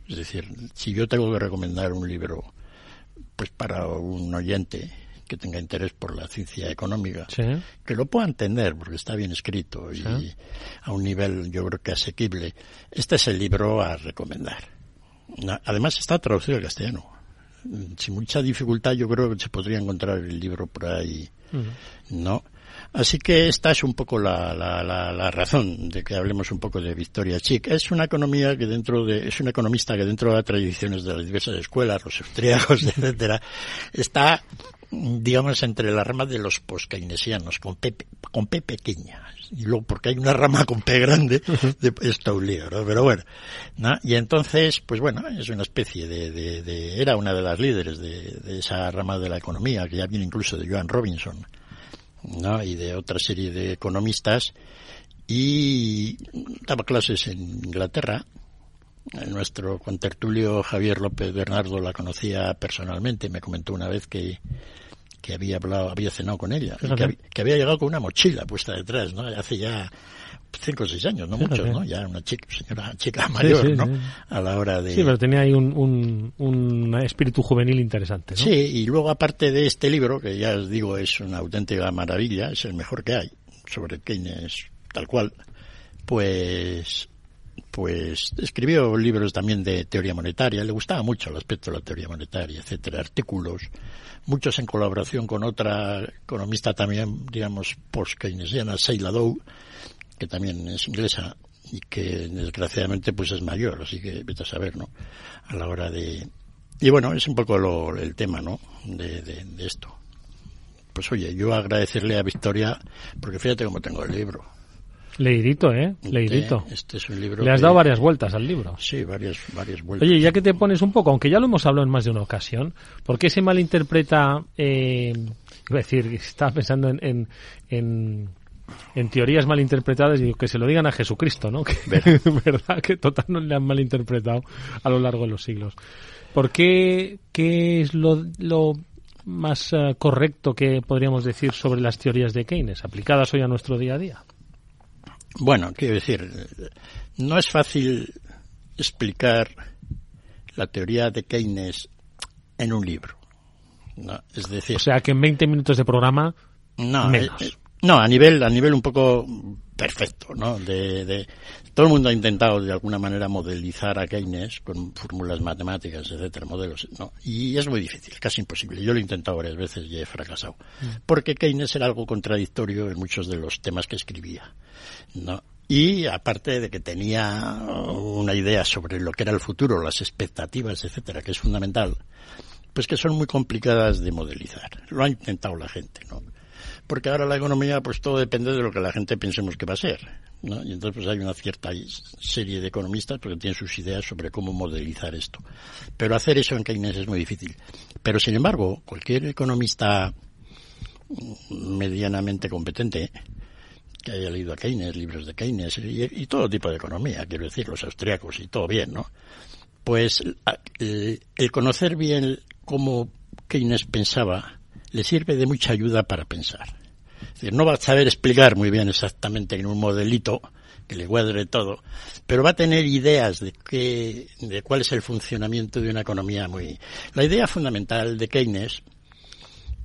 Es decir, si yo tengo que recomendar un libro pues para un oyente que tenga interés por la ciencia económica, que lo pueda entender porque está bien escrito y a un nivel yo creo que asequible, este es el libro a recomendar. Además está traducido al castellano. Sin mucha dificultad yo creo que se podría encontrar el libro por ahí, ¿no? Así que esta es un poco la, la, la, razón de que hablemos un poco de Victoria Chic. Es una economía que dentro de, es una economista que dentro de las tradiciones de las diversas escuelas, los austríacos, etcétera, está, digamos, entre la rama de los post-keynesianos, con P, con P pequeña. Y luego, porque hay una rama con P grande, de, está un lío, ¿no? Pero bueno, ¿no? Y entonces, pues bueno, es una especie de, de, de era una de las líderes de, de esa rama de la economía, que ya viene incluso de Joan Robinson ¿no? y de otra serie de economistas y daba clases en Inglaterra. Nuestro contertulio Javier López Bernardo la conocía personalmente, me comentó una vez que, que había hablado, había cenado con ella, que, que, había llegado con una mochila puesta detrás, ¿no? Hace ya cinco o seis años, no muchos, ¿no? Ya una chica, señora chica mayor, ¿no? A la hora de... Sí, pero tenía ahí un, un, un espíritu juvenil interesante, ¿no? Sí, y luego aparte de este libro, que ya os digo es una auténtica maravilla, es el mejor que hay, sobre Keynes tal cual, pues pues escribió libros también de teoría monetaria, le gustaba mucho el aspecto de la teoría monetaria, etcétera, artículos, muchos en colaboración con otra economista también, digamos, post-keynesiana, Seila Dow, que también es inglesa y que desgraciadamente pues es mayor, así que vete a saber, ¿no? A la hora de... Y bueno, es un poco lo, el tema, ¿no? De, de, esto. Pues oye, yo agradecerle a Victoria, porque fíjate cómo tengo el libro. Leidito, ¿eh? Leidito. Este es un libro Le has dado varias vueltas al libro. Sí, varias, varias vueltas. Oye, ya que te pones un poco, aunque ya lo hemos hablado en más de una ocasión, ¿por qué se malinterpreta, eh, es decir, estaba pensando en, en en teorías malinterpretadas y que se lo digan a Jesucristo, ¿no? Que, ¿Verdad? Que total no le han malinterpretado a lo largo de los siglos. ¿Por qué, qué es lo, lo más eh, correcto que podríamos decir sobre las teorías de Keynes aplicadas hoy a nuestro día a día? Bueno, quiero decir, no es fácil explicar la teoría de Keynes en un libro. ¿no? Es decir, o sea que en 20 minutos de programa no, menos. Eh, no, a nivel, a nivel un poco perfecto, ¿no? De, de, todo el mundo ha intentado de alguna manera modelizar a Keynes con fórmulas matemáticas, etcétera, modelos, ¿no? Y es muy difícil, casi imposible. Yo lo he intentado varias veces y he fracasado. Mm. Porque Keynes era algo contradictorio en muchos de los temas que escribía, ¿no? Y aparte de que tenía una idea sobre lo que era el futuro, las expectativas, etcétera, que es fundamental, pues que son muy complicadas de modelizar. Lo ha intentado la gente, ¿no? porque ahora la economía, pues todo depende de lo que la gente pensemos que va a ser. ¿No? Y entonces pues hay una cierta serie de economistas porque tienen sus ideas sobre cómo modelizar esto. Pero hacer eso en Keynes es muy difícil. Pero sin embargo, cualquier economista medianamente competente que haya leído a Keynes, libros de Keynes y, todo tipo de economía, quiero decir, los austriacos y todo bien, ¿no? Pues el conocer bien cómo Keynes pensaba le sirve de mucha ayuda para pensar decir, no va a saber explicar muy bien exactamente en un modelito que le cuadre todo, pero va a tener ideas de qué, de cuál es el funcionamiento de una economía muy. La idea fundamental de Keynes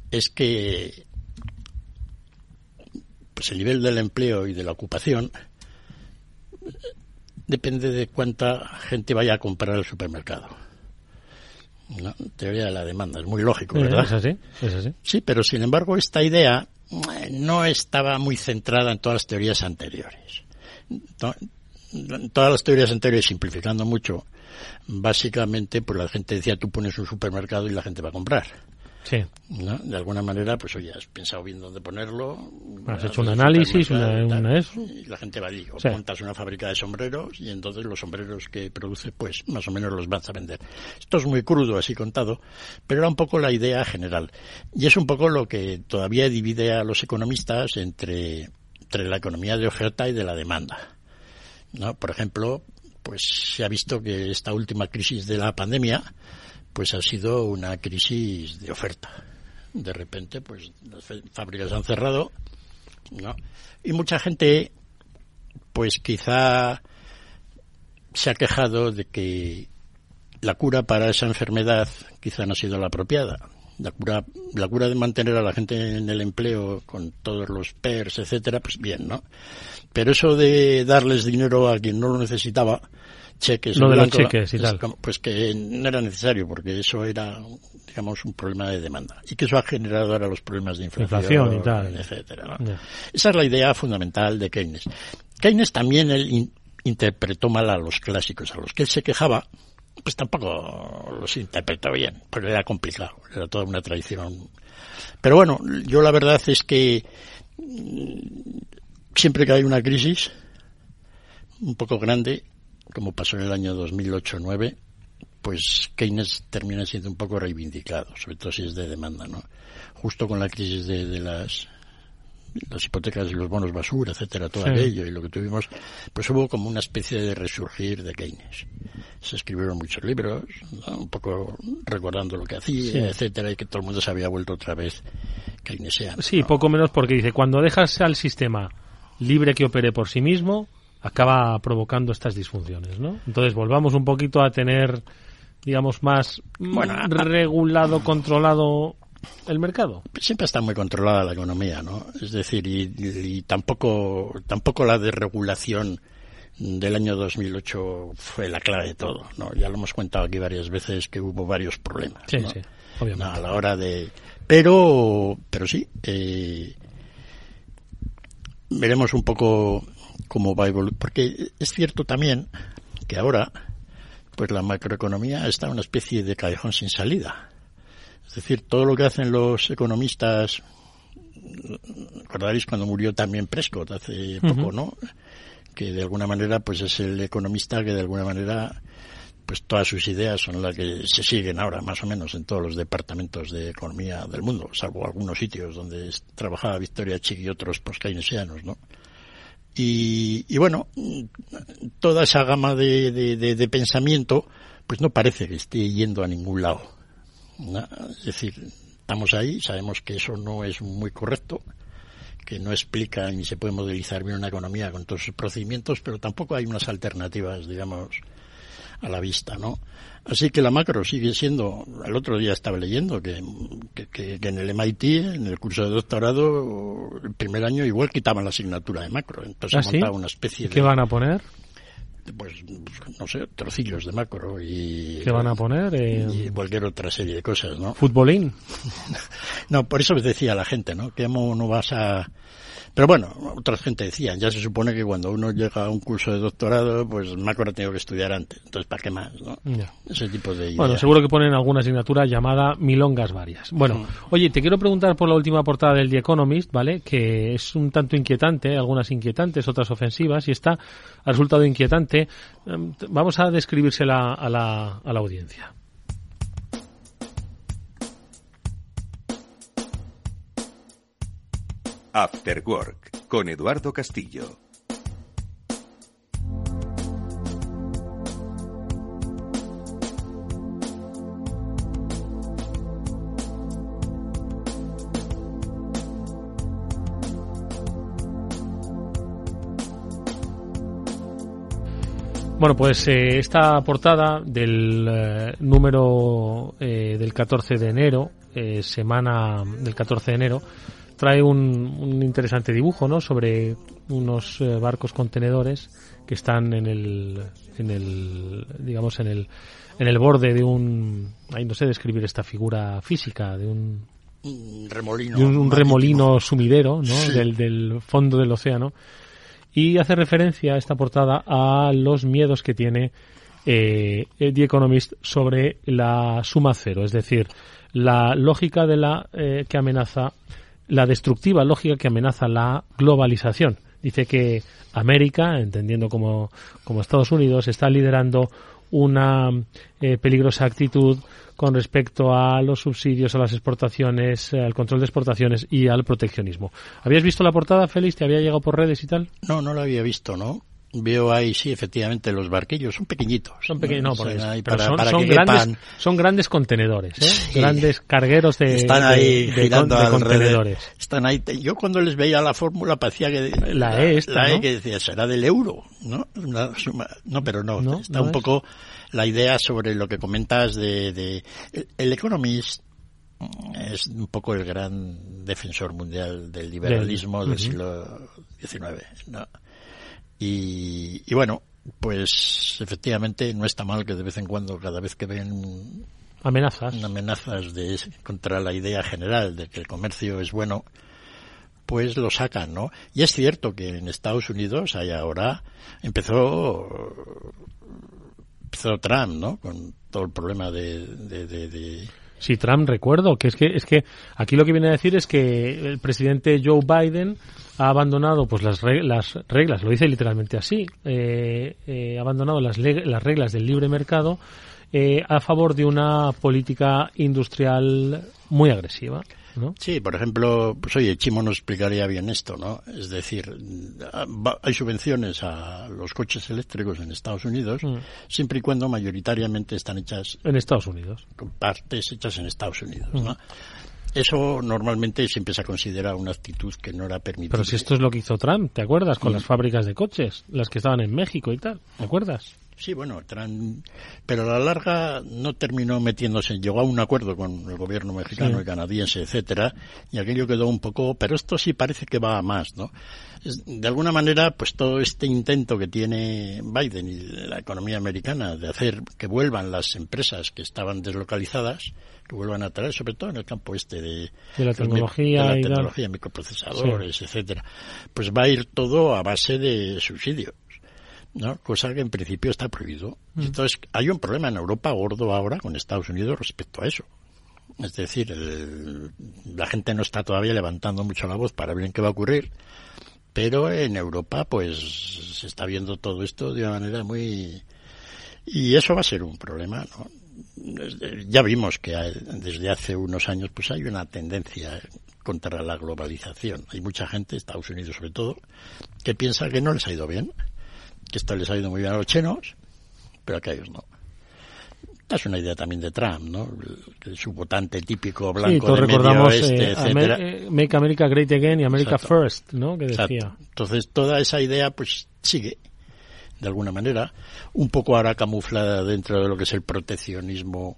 es que pues el nivel del empleo y de la ocupación depende de cuánta gente vaya a comprar al supermercado. ¿No? Teoría de la demanda, es muy lógico, ¿verdad? Es así, es así. Sí, pero sin embargo esta idea no estaba muy centrada en todas las teorías anteriores. todas las teorías anteriores, simplificando mucho, básicamente, pues la gente decía, tú pones un supermercado y la gente va a comprar. Sí. De alguna manera, pues oye, has pensado bien dónde ponerlo. Has hecho un análisis, una, eso. Y la gente va allí. O montas una fábrica de sombreros y entonces los sombreros que produce, pues más o menos los vas a vender. Esto es muy crudo, así contado, pero era un poco la idea general. Y es un poco lo que todavía divide a los economistas entre, entre la economía de oferta y de la demanda. ¿No? Por ejemplo, pues se ha visto que esta última crisis de la pandemia pues ha sido una crisis de oferta. De repente, pues las fábricas han cerrado, ¿no? Y mucha gente, pues quizá se ha quejado de que la cura para esa enfermedad quizá no ha sido la apropiada. La cura, la cura de mantener a la gente en el empleo con todos los PERS, etcétera, pues bien, ¿no? Pero eso de darles dinero a quien no lo necesitaba, cheques. Lo de los cheques y tal. Pues que no era necesario porque eso era, digamos, un problema de demanda y que eso ha generado ahora los problemas de inflación, y tal. etcétera. Esa es la idea fundamental de Keynes. Keynes también él interpretó mal a los clásicos, a los que él se quejaba, pues tampoco los interpretó bien, porque era complicado, era toda una tradición. Pero bueno, yo la verdad es que mm, siempre que hay una crisis un poco grande, como pasó en el año 2008-9, pues Keynes termina siendo un poco reivindicado, sobre todo si es de demanda, ¿no? Justo con la crisis de, las las hipotecas y los bonos basura, etcétera, todo aquello y lo que tuvimos, pues hubo como una especie de resurgir de Keynes. Se escribieron muchos libros, un poco recordando lo que hacía, etcétera, y que todo el mundo se había vuelto otra vez keynesiano. Sí, poco menos porque dice, cuando dejas al sistema libre que opere por sí mismo, acaba provocando estas disfunciones, ¿no? Entonces volvamos un poquito a tener, digamos, más regulado, controlado el mercado. Siempre está muy controlada la economía, ¿no? Es decir, y, tampoco, tampoco la desregulación del año 2008 fue la clave de todo, ¿no? Ya lo hemos contado aquí varias veces que hubo varios problemas, sí, sí, obviamente. a la hora de, pero, pero sí, eh, veremos un poco cómo va a evolucionar. Porque es cierto también que ahora, pues la macroeconomía está en una especie de callejón sin salida. Es decir, todo lo que hacen los economistas, recordaréis cuando murió también Prescott hace poco, ¿no? Que de alguna manera, pues es el economista que de alguna manera, pues todas sus ideas son las que se siguen ahora, más o menos, en todos los departamentos de economía del mundo, salvo algunos sitios donde trabajaba Victoria Chic y otros post-keynesianos, ¿no? Y, bueno, toda esa gama de, de, pensamiento, pues no parece que esté yendo a ningún lado. Es decir, estamos ahí, sabemos que eso no es muy correcto, que no explica ni se puede modelizar bien una economía con todos sus procedimientos, pero tampoco hay unas alternativas, digamos, a la vista, ¿no? Así que la macro sigue siendo, el otro día estaba leyendo que, que, en el MIT, en el curso de doctorado, el primer año igual quitaban la asignatura de macro. Entonces ¿Ah, montaba una especie de... ¿Qué van a poner? Pues, no sé, trocillos de macro y... ¿Qué van a poner? Y cualquier otra serie de cosas, ¿no? ¿Futbolín? no, por eso decía la gente, ¿no? Que no vas a pero bueno, otra gente decía, ya se supone que cuando uno llega a un curso de doctorado, pues macro ha tenido que estudiar antes. Entonces, ¿para qué más? ¿no? Ese tipo de. Bueno, seguro que ponen alguna asignatura llamada milongas varias. Bueno, oye, te quiero preguntar por la última portada del The Economist, ¿vale? Que es un tanto inquietante, algunas inquietantes, otras ofensivas, y está ha resultado inquietante. Em, vamos a describírsela a la, a la audiencia. After Work con Eduardo Castillo. Bueno, pues eh, esta portada del eh, número eh, del 14 de enero, semana del 14 de enero, trae un, interesante dibujo, ¿no? Sobre unos eh, barcos contenedores que están en el, en el, digamos, en el, en el borde de un, ahí no sé describir esta figura física, de un, remolino, un, remolino sumidero, ¿no? Del, del fondo del océano. Y hace referencia a esta portada a los miedos que tiene eh, The Economist sobre la suma cero, es decir, la lógica de la eh, que amenaza, la destructiva lógica que amenaza la globalización. Dice que América, entendiendo como, como Estados Unidos, está liderando una eh, peligrosa actitud con respecto a los subsidios, a las exportaciones, al control de exportaciones y al proteccionismo. ¿Habías visto la portada, Félix? ¿Te había llegado por redes y tal? No, no la había visto, ¿no? Veo ahí, sí, efectivamente, los barquillos son pequeñitos. Son pequeños, no, son, grandes, son grandes contenedores, ¿eh? grandes cargueros de, Están ahí girando contenedores. Están ahí. Yo cuando les veía la fórmula parecía que la, E, la e que decía será del euro, ¿no? no, pero no. está un poco la idea sobre lo que comentas de, de el Economist es un poco el gran defensor mundial del liberalismo del, siglo XIX, ¿no? Y, bueno, pues efectivamente no está mal que de vez en cuando, cada vez que ven amenazas, amenazas de, contra la idea general de que el comercio es bueno, pues lo sacan, ¿no? Y es cierto que en Estados Unidos hay ahora empezó empezó Trump, ¿no? Con todo el problema de, de, de, Sí, Trump recuerdo que es que es que aquí lo que viene a decir es que el presidente Joe Biden ha abandonado pues las, las reglas, lo dice literalmente así, eh, eh, ha abandonado las, las reglas del libre mercado eh, a favor de una política industrial muy agresiva. ¿No? Sí, por ejemplo, pues oye, Chimo nos explicaría bien esto, ¿no? Es decir, hay subvenciones a los coches eléctricos en Estados Unidos, mm. siempre y cuando mayoritariamente están hechas en Estados Unidos, con partes hechas en Estados Unidos, ¿no? Mm. Eso normalmente siempre se considera una actitud que no era permitida. Pero si esto es lo que hizo Trump, ¿te acuerdas? Con las fábricas de coches, las que estaban en México y tal, ¿te acuerdas? Sí, bueno, pero a la larga no terminó metiéndose, llegó a un acuerdo con el gobierno mexicano y canadiense, etcétera, y aquello quedó un poco, pero esto sí parece que va a más, ¿no? de alguna manera, pues todo este intento que tiene Biden y la economía americana de hacer que vuelvan las empresas que estaban deslocalizadas, que vuelvan a traer, sobre todo en el campo este de, la tecnología, de la tecnología microprocesadores, etcétera, pues va a ir todo a base de subsidios. ¿No? cosa que en principio está prohibido. Mm. Entonces, hay un problema en Europa gordo ahora con Estados Unidos respecto a eso. Es decir, la gente no está todavía levantando mucho la voz para ver en qué va a ocurrir, pero en Europa, pues, se está viendo todo esto de una manera muy. Y eso va a ser un problema, ¿no? Ya vimos que desde hace unos años, pues hay una tendencia contra la globalización. Hay mucha gente, Estados Unidos sobre todo, que piensa que no les ha ido bien que esto les ha ido muy bien a los chinos, pero a ellos no. Esta es una idea también de Trump, ¿no? su votante típico blanco de medio oeste, eh, eh, Make America Great Again y America First, ¿no? Que decía. Entonces toda esa idea pues sigue de alguna manera, un poco ahora camuflada dentro de lo que es el proteccionismo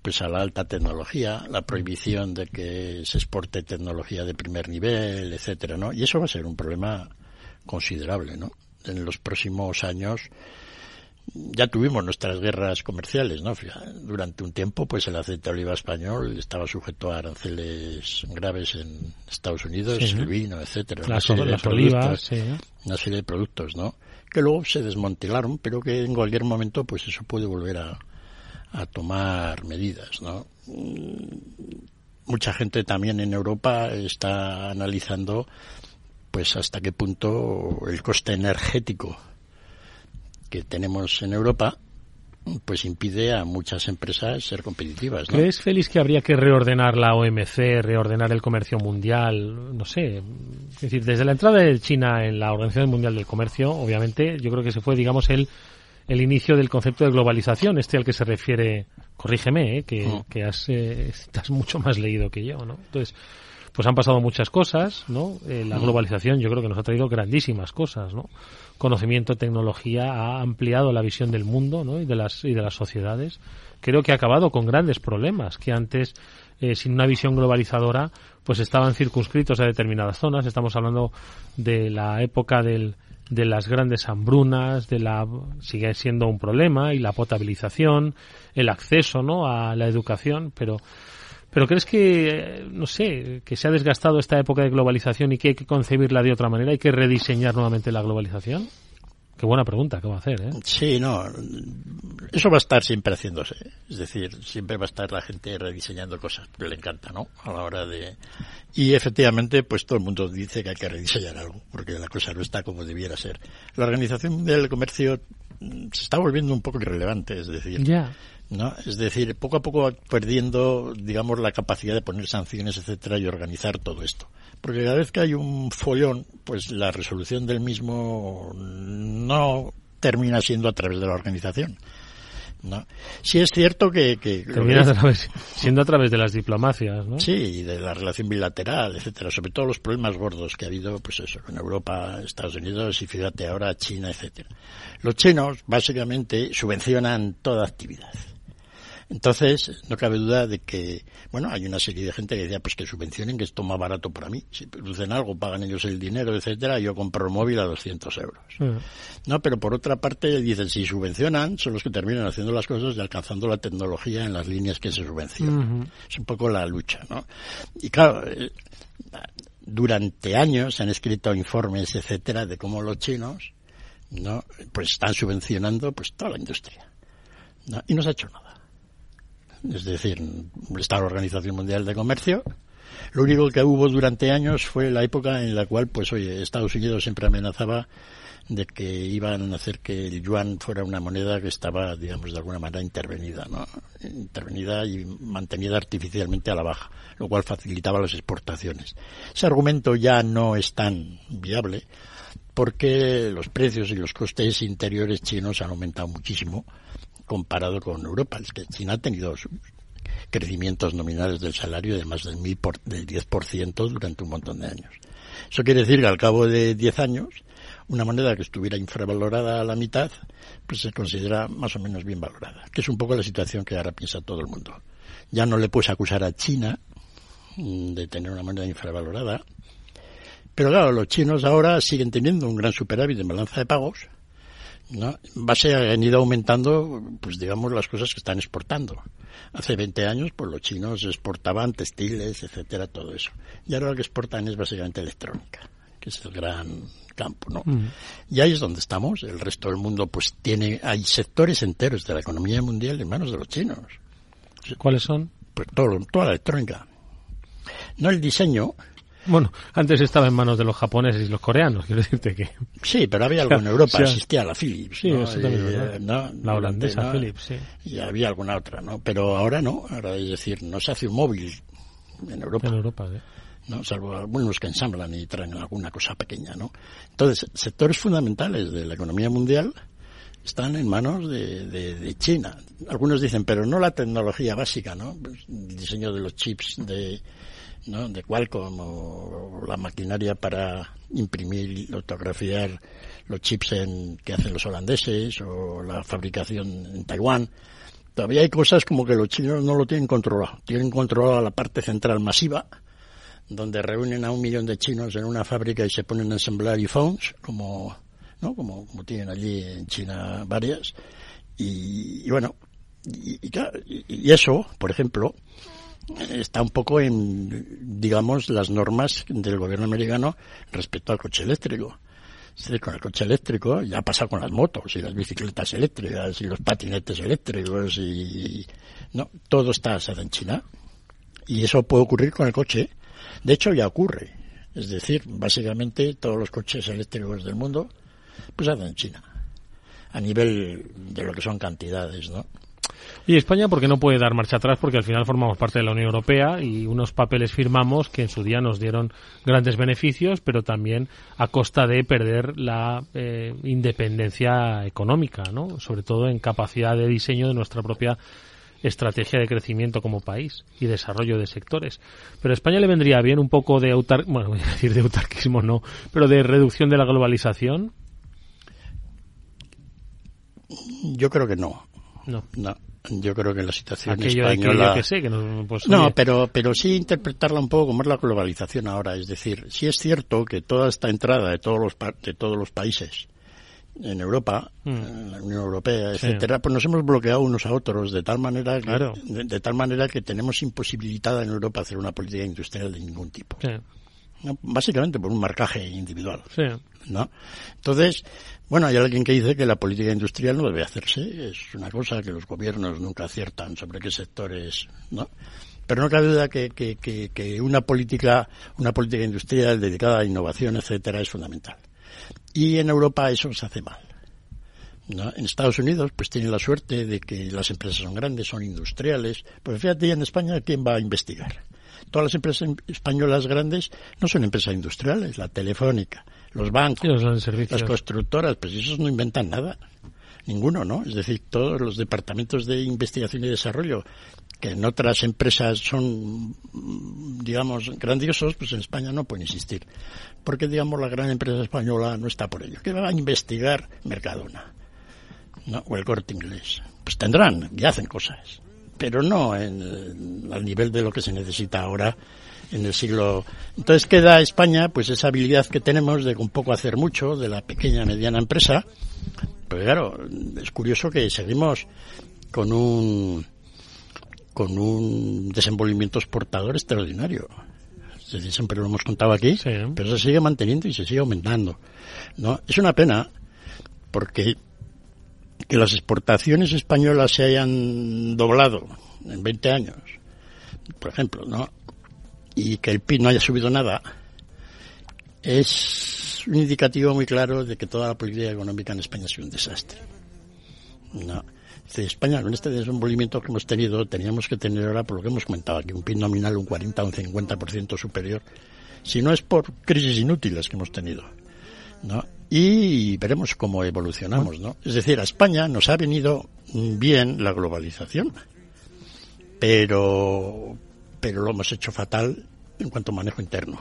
pues a la alta tecnología, la prohibición de que se exporte tecnología de primer nivel, etcétera, ¿no? Y eso va a ser un problema considerable, ¿no? En los próximos años ya tuvimos nuestras guerras comerciales, ¿no? Durante un tiempo, pues el aceite de oliva español estaba sujeto a aranceles graves en Estados Unidos, el vino, etcétera, una serie de productos, una serie de productos, ¿no? Que luego se desmantelaron, pero que en cualquier momento, pues eso puede volver a, a tomar medidas, ¿no? Mucha gente también en Europa está analizando pues hasta qué punto el coste energético que tenemos en Europa pues impide a muchas empresas ser competitivas. ¿no? ¿Crees, Félix, que habría que reordenar la OMC, reordenar el comercio mundial? No sé. Es decir, desde la entrada de China en la Organización Mundial del Comercio, obviamente, yo creo que se fue, digamos, el, el inicio del concepto de globalización, este al que se refiere, corrígeme, ¿eh? que, mm. que has, eh, estás mucho más leído que yo, ¿no? Entonces, pues han pasado muchas cosas, ¿no? Eh, la globalización yo creo que nos ha traído grandísimas cosas, ¿no? Conocimiento, tecnología ha ampliado la visión del mundo, ¿no? Y de las y de las sociedades. Creo que ha acabado con grandes problemas que antes eh, sin una visión globalizadora pues estaban circunscritos a determinadas zonas. Estamos hablando de la época del de las grandes hambrunas, de la sigue siendo un problema y la potabilización, el acceso, ¿no? a la educación, pero pero crees que, no sé, que se ha desgastado esta época de globalización y que hay que concebirla de otra manera? ¿Hay que rediseñar nuevamente la globalización? Qué buena pregunta, ¿qué va a hacer? Eh? Sí, no. Eso va a estar siempre haciéndose. Es decir, siempre va a estar la gente rediseñando cosas, le encanta, ¿no? A la hora de. Y efectivamente, pues todo el mundo dice que hay que rediseñar algo, porque la cosa no está como debiera ser. La Organización del Comercio mm, se está volviendo un poco irrelevante, es decir. Ya. ¿No? Es decir, poco a poco perdiendo, digamos, la capacidad de poner sanciones, etcétera, y organizar todo esto. Porque cada vez que hay un follón, pues la resolución del mismo no termina siendo a través de la organización. ¿no? Sí es cierto que... que Termina siendo a través de las diplomacias, ¿no? Sí, y de la relación bilateral, etcétera. Sobre todo los problemas gordos que ha habido, pues eso, con Europa, Estados Unidos y fíjate ahora China, etcétera. Los chinos, básicamente, subvencionan toda actividad. Entonces, no cabe duda de que, bueno, hay una serie de gente que decía, pues que subvencionen, que esto más barato para mí. Si producen algo, pagan ellos el dinero, etcétera, yo compro un móvil a 200 euros. No, pero por otra parte dicen, si subvencionan, son los que terminan haciendo las cosas y alcanzando la tecnología en las líneas que se subvencionan. Es un poco la lucha, ¿no? Y claro, eh, durante años se han escrito informes, etcétera, de cómo los chinos, ¿no? Pues están subvencionando, pues toda la industria. Y no se ha hecho nada es decir, está la Organización Mundial de Comercio. Lo único que hubo durante años fue la época en la cual, pues oye, Estados Unidos siempre amenazaba de que iban a hacer que el yuan fuera una moneda que estaba, digamos, de alguna manera intervenida, ¿no? Intervenida y mantenida artificialmente a la baja, lo cual facilitaba las exportaciones. Ese argumento ya no es tan viable porque los precios y los costes interiores chinos han aumentado muchísimo comparado con Europa. Es que China ha tenido crecimientos nominales del salario de más del, mil por, del 10% durante un montón de años. Eso quiere decir que al cabo de 10 años, una moneda que estuviera infravalorada a la mitad, pues se considera más o menos bien valorada, que es un poco la situación que ahora piensa todo el mundo. Ya no le puedes acusar a China de tener una moneda infravalorada, pero claro, los chinos ahora siguen teniendo un gran superávit en balanza de pagos, ¿no? base han ido aumentando, pues digamos, las cosas que están exportando. Hace 20 años, pues los chinos exportaban textiles, etcétera, todo eso. Y ahora lo que exportan es básicamente electrónica, que es el gran campo, ¿no? Mm. Y ahí es donde estamos. El resto del mundo, pues tiene, hay sectores enteros de la economía mundial en manos de los chinos. ¿Cuáles son? Pues todo, toda la electrónica. No el diseño, bueno, antes estaba en manos de los japoneses y los coreanos, quiero decirte que... Sí, pero había algo en Europa, existía la Philips, sí, eh, La holandesa Philips, sí. Y había alguna otra, ¿no? Pero ahora no, ahora es decir, no se hace un móvil en Europa. En Europa, ¿eh? ¿no? salvo algunos que ensamblan y traen alguna cosa pequeña, ¿no? Entonces, sectores fundamentales de la economía mundial están en manos de, de, China. Algunos dicen, pero no la tecnología básica, ¿no? Pues, el diseño de los chips de, ¿no? de Qualcomm o la maquinaria para imprimir y autografiar los chips en, que hacen los holandeses o la fabricación en Taiwán. Todavía hay cosas como que los chinos no lo tienen controlado. Tienen controlado la parte central masiva, donde reúnen a un millón de chinos en una fábrica y se ponen a ensamblar iPhones, como, ¿no? como, como tienen allí en China varias. Y, bueno, y, y, eso, por ejemplo, está un poco en, digamos, las normas del gobierno americano respecto al coche eléctrico. con el coche eléctrico ya pasa con las motos y las bicicletas eléctricas y los patinetes eléctricos y, no, todo está basado en China. Y eso puede ocurrir con el coche. De hecho, ya ocurre. Es decir, básicamente todos los coches eléctricos del mundo, pues hacen en China. A nivel de lo que son cantidades, ¿no? Y España porque no puede dar marcha atrás porque al final formamos parte de la Unión Europea y unos papeles firmamos que en su día nos dieron grandes beneficios, pero también a costa de perder la eh, independencia económica, ¿no? Sobre todo en capacidad de diseño de nuestra propia estrategia de crecimiento como país y desarrollo de sectores. Pero a España le vendría bien un poco de autar bueno, voy a decir de autarquismo no, pero de reducción de la globalización. Yo creo que no. No. No. Yo creo que la situación española... no, pues, no pero, pero sí interpretarla un poco como es la globalización ahora. Es decir, sí es cierto que toda esta entrada de todos los, de todos los países en Europa, mm. en la Unión Europea, etcétera, pues nos hemos bloqueado unos a otros de tal manera que, de, tal manera que tenemos imposibilitada en Europa hacer una política industrial de ningún tipo. Básicamente por un marcaje individual. ¿no? Entonces, bueno, hay alguien que dice que la política industrial no debe hacerse, es una cosa que los gobiernos nunca aciertan sobre qué sectores, ¿no? Pero no cabe duda que, que, que, una política, una política industrial dedicada a innovación, etcétera, es fundamental. Y en Europa eso se hace mal. ¿no? En Estados Unidos, pues tienen la suerte de que las empresas son grandes, son industriales. Pues fíjate, en España, ¿quién va a investigar? Todas las empresas españolas grandes no son empresas industriales, la telefónica, los bancos, las constructoras, pues esos no inventan nada. Ninguno, ¿no? Es decir, todos los departamentos de investigación y desarrollo que en otras empresas son, digamos, grandiosos, pues en España no pueden existir. Porque, digamos, la gran empresa española no está por ello. ¿Qué va a investigar Mercadona? ¿no? O el corte inglés. Pues tendrán y hacen cosas. Pero no en, al nivel de lo que se necesita ahora en el siglo. Entonces queda España, pues esa habilidad que tenemos de un poco hacer mucho de la pequeña mediana empresa. Pues claro, es curioso que seguimos con un con un desenvolvimiento exportador extraordinario. siempre lo hemos contado aquí, pero se sigue manteniendo y se sigue aumentando. ¿no? Es una pena porque que las exportaciones españolas se hayan doblado en 20 años, por ejemplo, ¿no? y que el PIB no haya subido nada, es un indicativo muy claro de que toda la política económica en España ha sido un desastre. ¿no? España, con este desenvolvimiento que hemos tenido, teníamos que tener ahora, por lo que hemos comentado aquí, un PIB nominal un 40 o un 50% superior, si no es por crisis inútiles que hemos tenido. ¿no? Y veremos cómo evolucionamos. ¿no? Es decir, a España nos ha venido bien la globalización, pero, pero lo hemos hecho fatal en cuanto a manejo interno.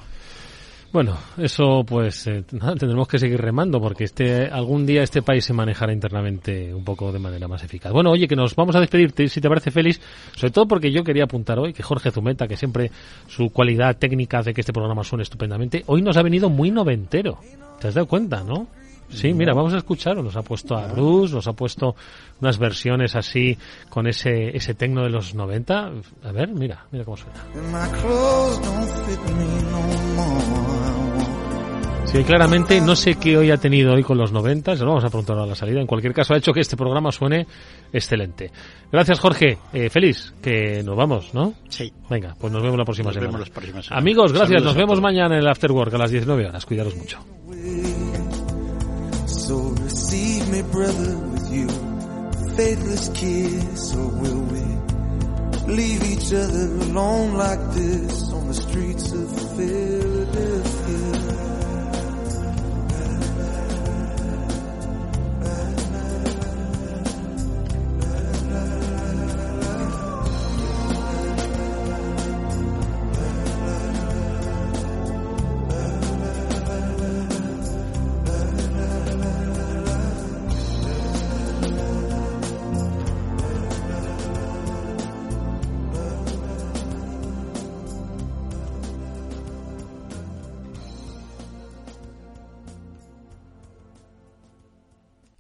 Bueno, eso pues eh, tendremos que seguir remando porque este algún día este país se manejará internamente un poco de manera más eficaz. Bueno, oye, que nos vamos a despedirte, si te parece, Félix, sobre todo porque yo quería apuntar hoy que Jorge Zumeta, que siempre su cualidad técnica hace que este programa suene estupendamente, hoy nos ha venido muy noventero. ¿Te has dado cuenta, no? Sí, mira, vamos a escucharlo. Nos ha puesto a Bruce, nos ha puesto unas versiones así con ese, ese tecno de los 90. A ver, mira, mira cómo suena. Sí, claramente no sé qué hoy ha tenido hoy con los 90, se lo vamos a preguntar a la salida. En cualquier caso, ha hecho que este programa suene excelente. Gracias, Jorge. Eh, feliz, que nos vamos, ¿no? Sí. Venga, pues nos vemos la próxima semana. Amigos, gracias. nos vemos mañana en el After Work a las 19 horas. Cuidaros mucho. So receive me, brother, with you. Faithless kiss, or will we leave each other alone like this on the streets of Philadelphia?